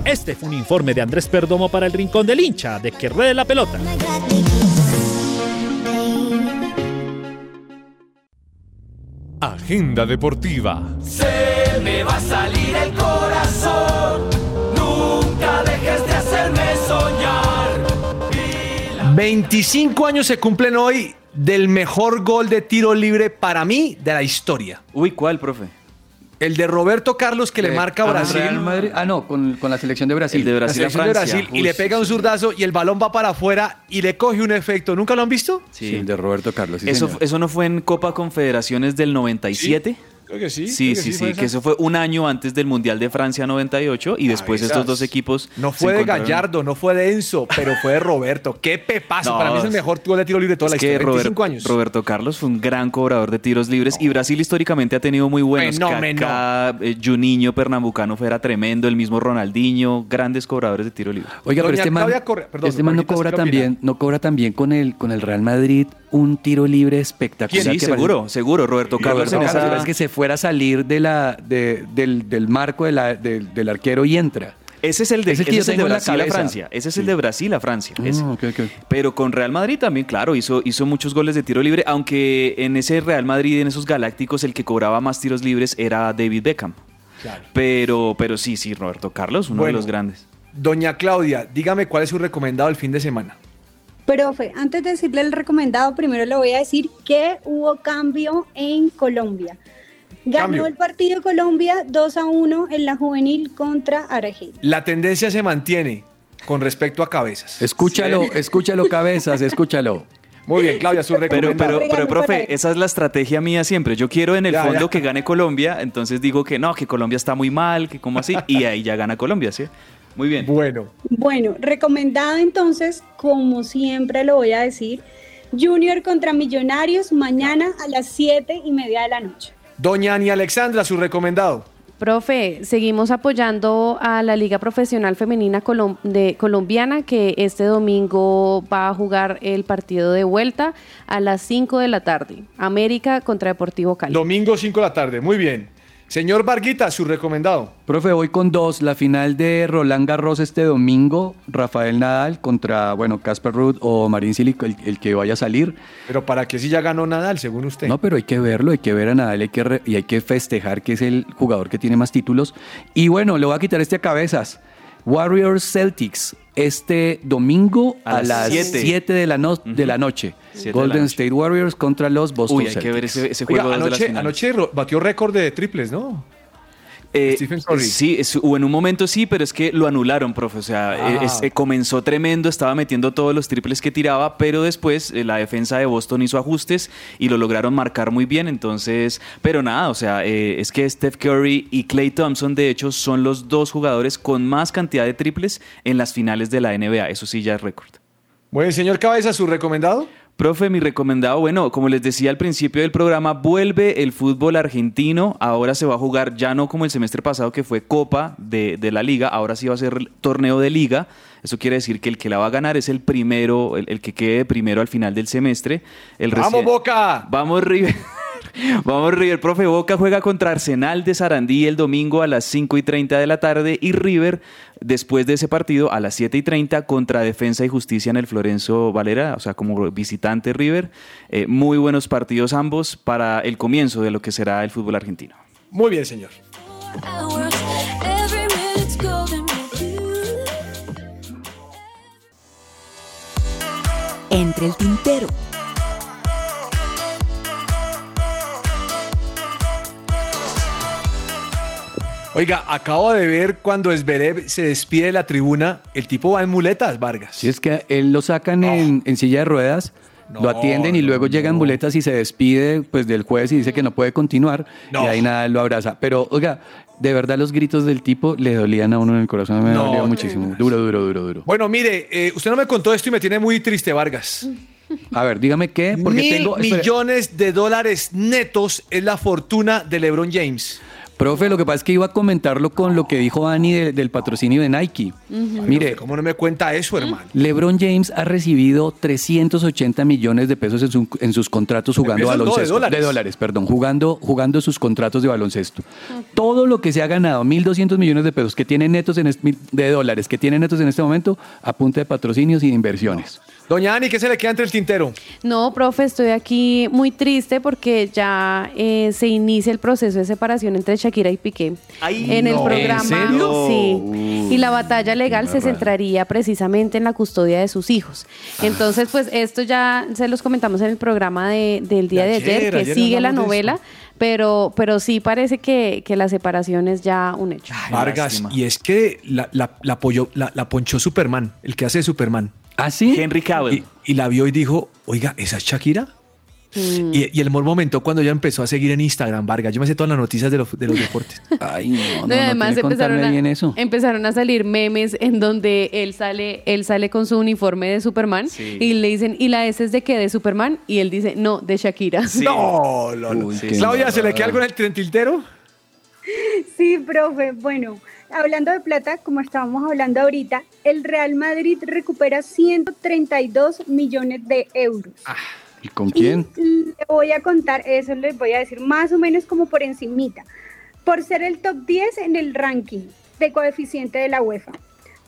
Speaker 21: Este fue un informe de Andrés Perdomo para el Rincón del Hincha, de que ruede la pelota.
Speaker 15: Agenda deportiva.
Speaker 14: Se me va a salir el corazón. Nunca dejes de hacerme soñar.
Speaker 4: 25 años se cumplen hoy del mejor gol de tiro libre para mí de la historia.
Speaker 8: Uy, ¿cuál, profe?
Speaker 4: El de Roberto Carlos que le marca a Brasil.
Speaker 5: Real Madrid- Ah, no, con, con la selección de Brasil.
Speaker 8: El de
Speaker 4: La
Speaker 8: Brasil a
Speaker 4: de y le pega un zurdazo y el balón va para afuera y le coge un efecto. ¿Nunca lo han visto?
Speaker 5: Sí, el de Roberto Carlos. sí,
Speaker 8: eso,
Speaker 5: señor.
Speaker 8: ¿Eso no fue en Copa Confederaciones del 97?
Speaker 4: Creo que sí.
Speaker 8: Sí, sí,
Speaker 4: fue
Speaker 8: sí, que eso fue un año antes del Mundial de Francia 98 y después estos dos equipos
Speaker 4: No
Speaker 8: se
Speaker 4: fue de
Speaker 8: encontraron-
Speaker 4: Gallardo, no fue de Enzo, pero fue de Roberto. ¡Qué pepazo!
Speaker 8: No,
Speaker 4: para mí es el mejor gol de tiro libre de toda la historia. 25
Speaker 8: Robert-
Speaker 4: años.
Speaker 8: Roberto Carlos fue un gran cobrador de tiros libres y Brasil históricamente ha tenido muy buenos.
Speaker 4: Fenómeno.
Speaker 8: Kaká, eh, Juninho, Pernambucano fuera tremendo, el mismo Ronaldinho, grandes cobradores de tiro libre.
Speaker 5: Oiga, pero
Speaker 4: Doña
Speaker 5: este man,
Speaker 4: perdón,
Speaker 5: este man no cobra también, no cobra también con el con el Real Madrid un tiro libre espectacular.
Speaker 8: Sí,
Speaker 5: que
Speaker 8: seguro,
Speaker 5: parece-
Speaker 8: seguro. Roberto Carlos
Speaker 5: Roberto
Speaker 8: en
Speaker 5: Carlos,
Speaker 8: esa-
Speaker 5: es que se fuera a salir de la, de- del, del marco de la- del- del arquero y entra.
Speaker 8: Ese es el de,
Speaker 5: Ese
Speaker 8: es el de
Speaker 5: la
Speaker 8: Brasil a. Francia. Ese es el de Brasil a Francia.
Speaker 5: Ah.
Speaker 8: Pero con Real Madrid también, claro, hizo, hizo muchos goles de tiro libre, aunque en ese Real Madrid, en esos Galácticos, el que cobraba más tiros libres era David Beckham. Pero, pero sí, sí, Roberto Carlos, uno de los grandes.
Speaker 4: Doña Claudia, dígame cuál es su recomendado el fin de semana.
Speaker 7: Profe, antes de decirle el recomendado, primero le voy a decir que hubo cambio en Colombia. Ganó
Speaker 4: Cambio.
Speaker 7: el partido Colombia 2 a 1 en la juvenil contra Argelia.
Speaker 4: La tendencia se mantiene con respecto a cabezas.
Speaker 5: Escúchalo, escúchalo, cabezas, escúchalo.
Speaker 4: Muy bien, Claudia, su
Speaker 8: Pero,
Speaker 4: recomendado.
Speaker 8: pero, pero, profe, esa es la estrategia mía siempre. Yo quiero en el
Speaker 4: Ya,
Speaker 8: fondo
Speaker 4: ya.
Speaker 8: que gane Colombia, entonces digo que no, que Colombia está muy mal, que como así, y ahí ya gana Colombia, ¿sí? Muy bien.
Speaker 4: Bueno.
Speaker 7: Bueno, recomendado entonces, como siempre lo voy a decir, Junior contra Millonarios mañana a las 7 y media de la noche.
Speaker 4: Doña Ani Alexandra, su recomendado.
Speaker 6: Profe, seguimos apoyando a la Liga Profesional Femenina Colom- de Colombiana que este domingo va a jugar el partido de vuelta a las 5 de la tarde. América contra Deportivo Cali.
Speaker 4: Domingo 5 de la tarde, muy bien. Señor Varguita, su recomendado.
Speaker 5: Profe, voy con dos. La final de Roland Garros este domingo, Rafael Nadal contra, bueno, Casper Ruud o Marín Cilic, el, el que vaya a salir.
Speaker 4: Pero para qué si ya ganó Nadal, según usted.
Speaker 5: No, pero hay que verlo, hay que ver a Nadal hay que re- y hay que festejar que es el jugador que tiene más títulos. Y bueno, le voy a quitar este a cabezas. Warriors Celtics este domingo a,
Speaker 8: A las
Speaker 5: las
Speaker 8: siete.
Speaker 5: 7 de, la no- de la noche.
Speaker 8: Siete de la
Speaker 5: Golden
Speaker 8: noche.
Speaker 5: State Warriors contra los Boston
Speaker 8: Uy, hay que ver ese, ese
Speaker 4: Oiga,
Speaker 8: juego desde las
Speaker 4: anoche, anoche batió récord de triples, ¿no?
Speaker 8: Eh,
Speaker 4: Stephen Curry.
Speaker 8: Sí, es- o en un momento sí, pero es que lo anularon, profe. O sea,
Speaker 4: Ah.
Speaker 8: eh, es- eh, comenzó tremendo, estaba metiendo todos los triples que tiraba, pero después eh, la defensa de Boston hizo ajustes y lo lograron marcar muy bien. Entonces, pero nada, o sea, eh, es que Steph Curry y Clay Thompson, de hecho, son los dos jugadores con más cantidad de triples en las finales de la NBA. Eso sí ya es récord.
Speaker 4: Bueno, señor Cabeza, su recomendado.
Speaker 8: Profe, mi recomendado, bueno, como les decía al principio del programa, vuelve el fútbol argentino. Ahora se va a jugar ya no como el semestre pasado que fue Copa de, de la Liga, ahora sí va a ser el torneo de Liga. Eso quiere decir que el que la va a ganar es el primero, el, el que quede primero al final del semestre. El
Speaker 4: ¡Vamos, Boca!
Speaker 8: Vamos, River. Vamos, River. Profe, Boca juega contra Arsenal de Sarandí el domingo a las 5 y 30 de la tarde y River, después de ese partido, a las 7 y 30 contra Defensa y Justicia en el Florencio Valera, o sea, como visitante River. Eh, muy buenos partidos ambos para el comienzo de lo que será el fútbol argentino.
Speaker 4: Muy bien, señor.
Speaker 22: Entre el tintero.
Speaker 4: Oiga, acabo de ver cuando Esberev se despide de la tribuna, el tipo va en muletas, Vargas.
Speaker 5: Si es que él lo sacan en, en silla de ruedas, lo atienden y luego llega en muletas y se despide pues del juez y dice que no puede continuar
Speaker 4: No.
Speaker 5: y ahí nada lo abraza. Pero, oiga, de verdad los gritos del tipo le dolían a uno en el corazón, me
Speaker 4: No,
Speaker 5: dolía muchísimo. Duro, duro, duro, duro.
Speaker 4: Bueno, mire, eh, usted no me contó esto y me tiene muy triste, Vargas.
Speaker 5: A ver, dígame qué, porque
Speaker 4: Mil
Speaker 5: tengo...
Speaker 4: millones de dólares netos es la fortuna de LeBron James.
Speaker 5: Profe, lo que pasa es que iba a comentarlo con lo que dijo Ani de- del patrocinio de Nike. Mire,
Speaker 4: ¿Cómo no me cuenta eso, hermano?
Speaker 5: LeBron James ha recibido 380 millones de pesos en, su- en sus contratos jugando
Speaker 4: no, de
Speaker 5: baloncesto.
Speaker 4: dólares.
Speaker 5: De dólares, perdón, jugando, jugando sus contratos de baloncesto. Todo lo que se ha ganado, 1.200 millones de pesos que tiene netos en es- de dólares que tiene netos en este momento, a punta de patrocinios y de inversiones.
Speaker 4: Doña Ani, ¿qué se le queda entre el tintero?
Speaker 6: No, profe, estoy aquí muy triste porque ya eh, se inicia el proceso de separación entre Shakira y Piqué. en el programa,
Speaker 4: ¿En serio?
Speaker 6: sí. y la batalla legal se centraría precisamente en la custodia de sus hijos. Entonces, pues esto ya se los comentamos en el programa de- del día de,
Speaker 4: De
Speaker 6: ayer,
Speaker 4: ayer,
Speaker 6: que
Speaker 4: ayer
Speaker 6: sigue la novela, pero, pero sí parece que, que la separación es ya un hecho.
Speaker 4: Vargas, y es que la, la, la apoyó- la- la ponchó Superman, el que hace Superman.
Speaker 5: ¿Ah, sí?
Speaker 8: Henry Cavill.
Speaker 4: Y, y la vio y dijo, oiga, ¿esa es Shakira?
Speaker 6: Mm.
Speaker 4: Y, y el mejor momento cuando ella empezó a seguir en Instagram, Vargas. Yo me sé todas las noticias de los, de los deportes.
Speaker 5: Ay, no,
Speaker 6: No, y además empezaron a,
Speaker 5: bien eso.
Speaker 6: empezaron a salir memes en donde él sale, él sale con su uniforme de Superman
Speaker 8: Sí.
Speaker 6: y le dicen, ¿y la S es de qué? ¿De Superman? Y él dice, no, de Shakira.
Speaker 8: Sí.
Speaker 4: No, no, no.
Speaker 5: Uy, qué
Speaker 4: Claudia, ¿se le queda algo en el tintero?
Speaker 7: Sí, profe. Bueno, hablando de plata, como estábamos hablando ahorita, el Real Madrid recupera 132 millones de euros.
Speaker 5: ¿Y con quién?
Speaker 7: Le voy a contar, eso les voy a decir más o menos como por encimita. Por ser el top 10 en el ranking de coeficiente de la UEFA.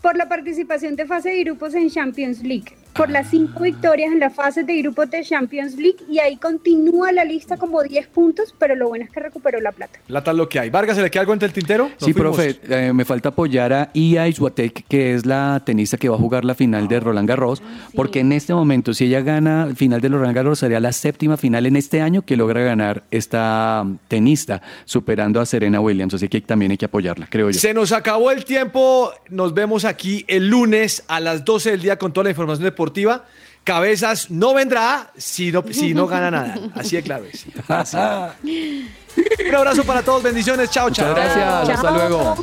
Speaker 7: Por la participación de fase de grupos en Champions League. Por las cinco victorias en la fase de grupos de Champions League y ahí continúa la lista como 10 puntos, pero lo bueno es que recuperó la plata.
Speaker 4: Plata es lo que hay. Vargas, ¿se le queda algo entre el tintero? Nos
Speaker 5: Sí,
Speaker 4: fuimos.
Speaker 5: profe, eh, me falta apoyar a Ia Iswatek, que es la tenista que va a jugar la final de Roland Garros, porque en este momento, si ella gana el final de Roland Garros, sería la séptima final en este año que logra ganar esta mm, tenista, superando a Serena Williams, así que también hay que apoyarla, creo yo.
Speaker 4: Se nos acabó el tiempo. Nos vemos aquí el lunes a las 12 del día con toda la información deportiva. Cabezas no vendrá si no, si no gana nada. Así de claro es. Un abrazo para todos. Bendiciones. Chao, chao.
Speaker 5: Muchas gracias. Hasta
Speaker 7: Chao.
Speaker 5: luego.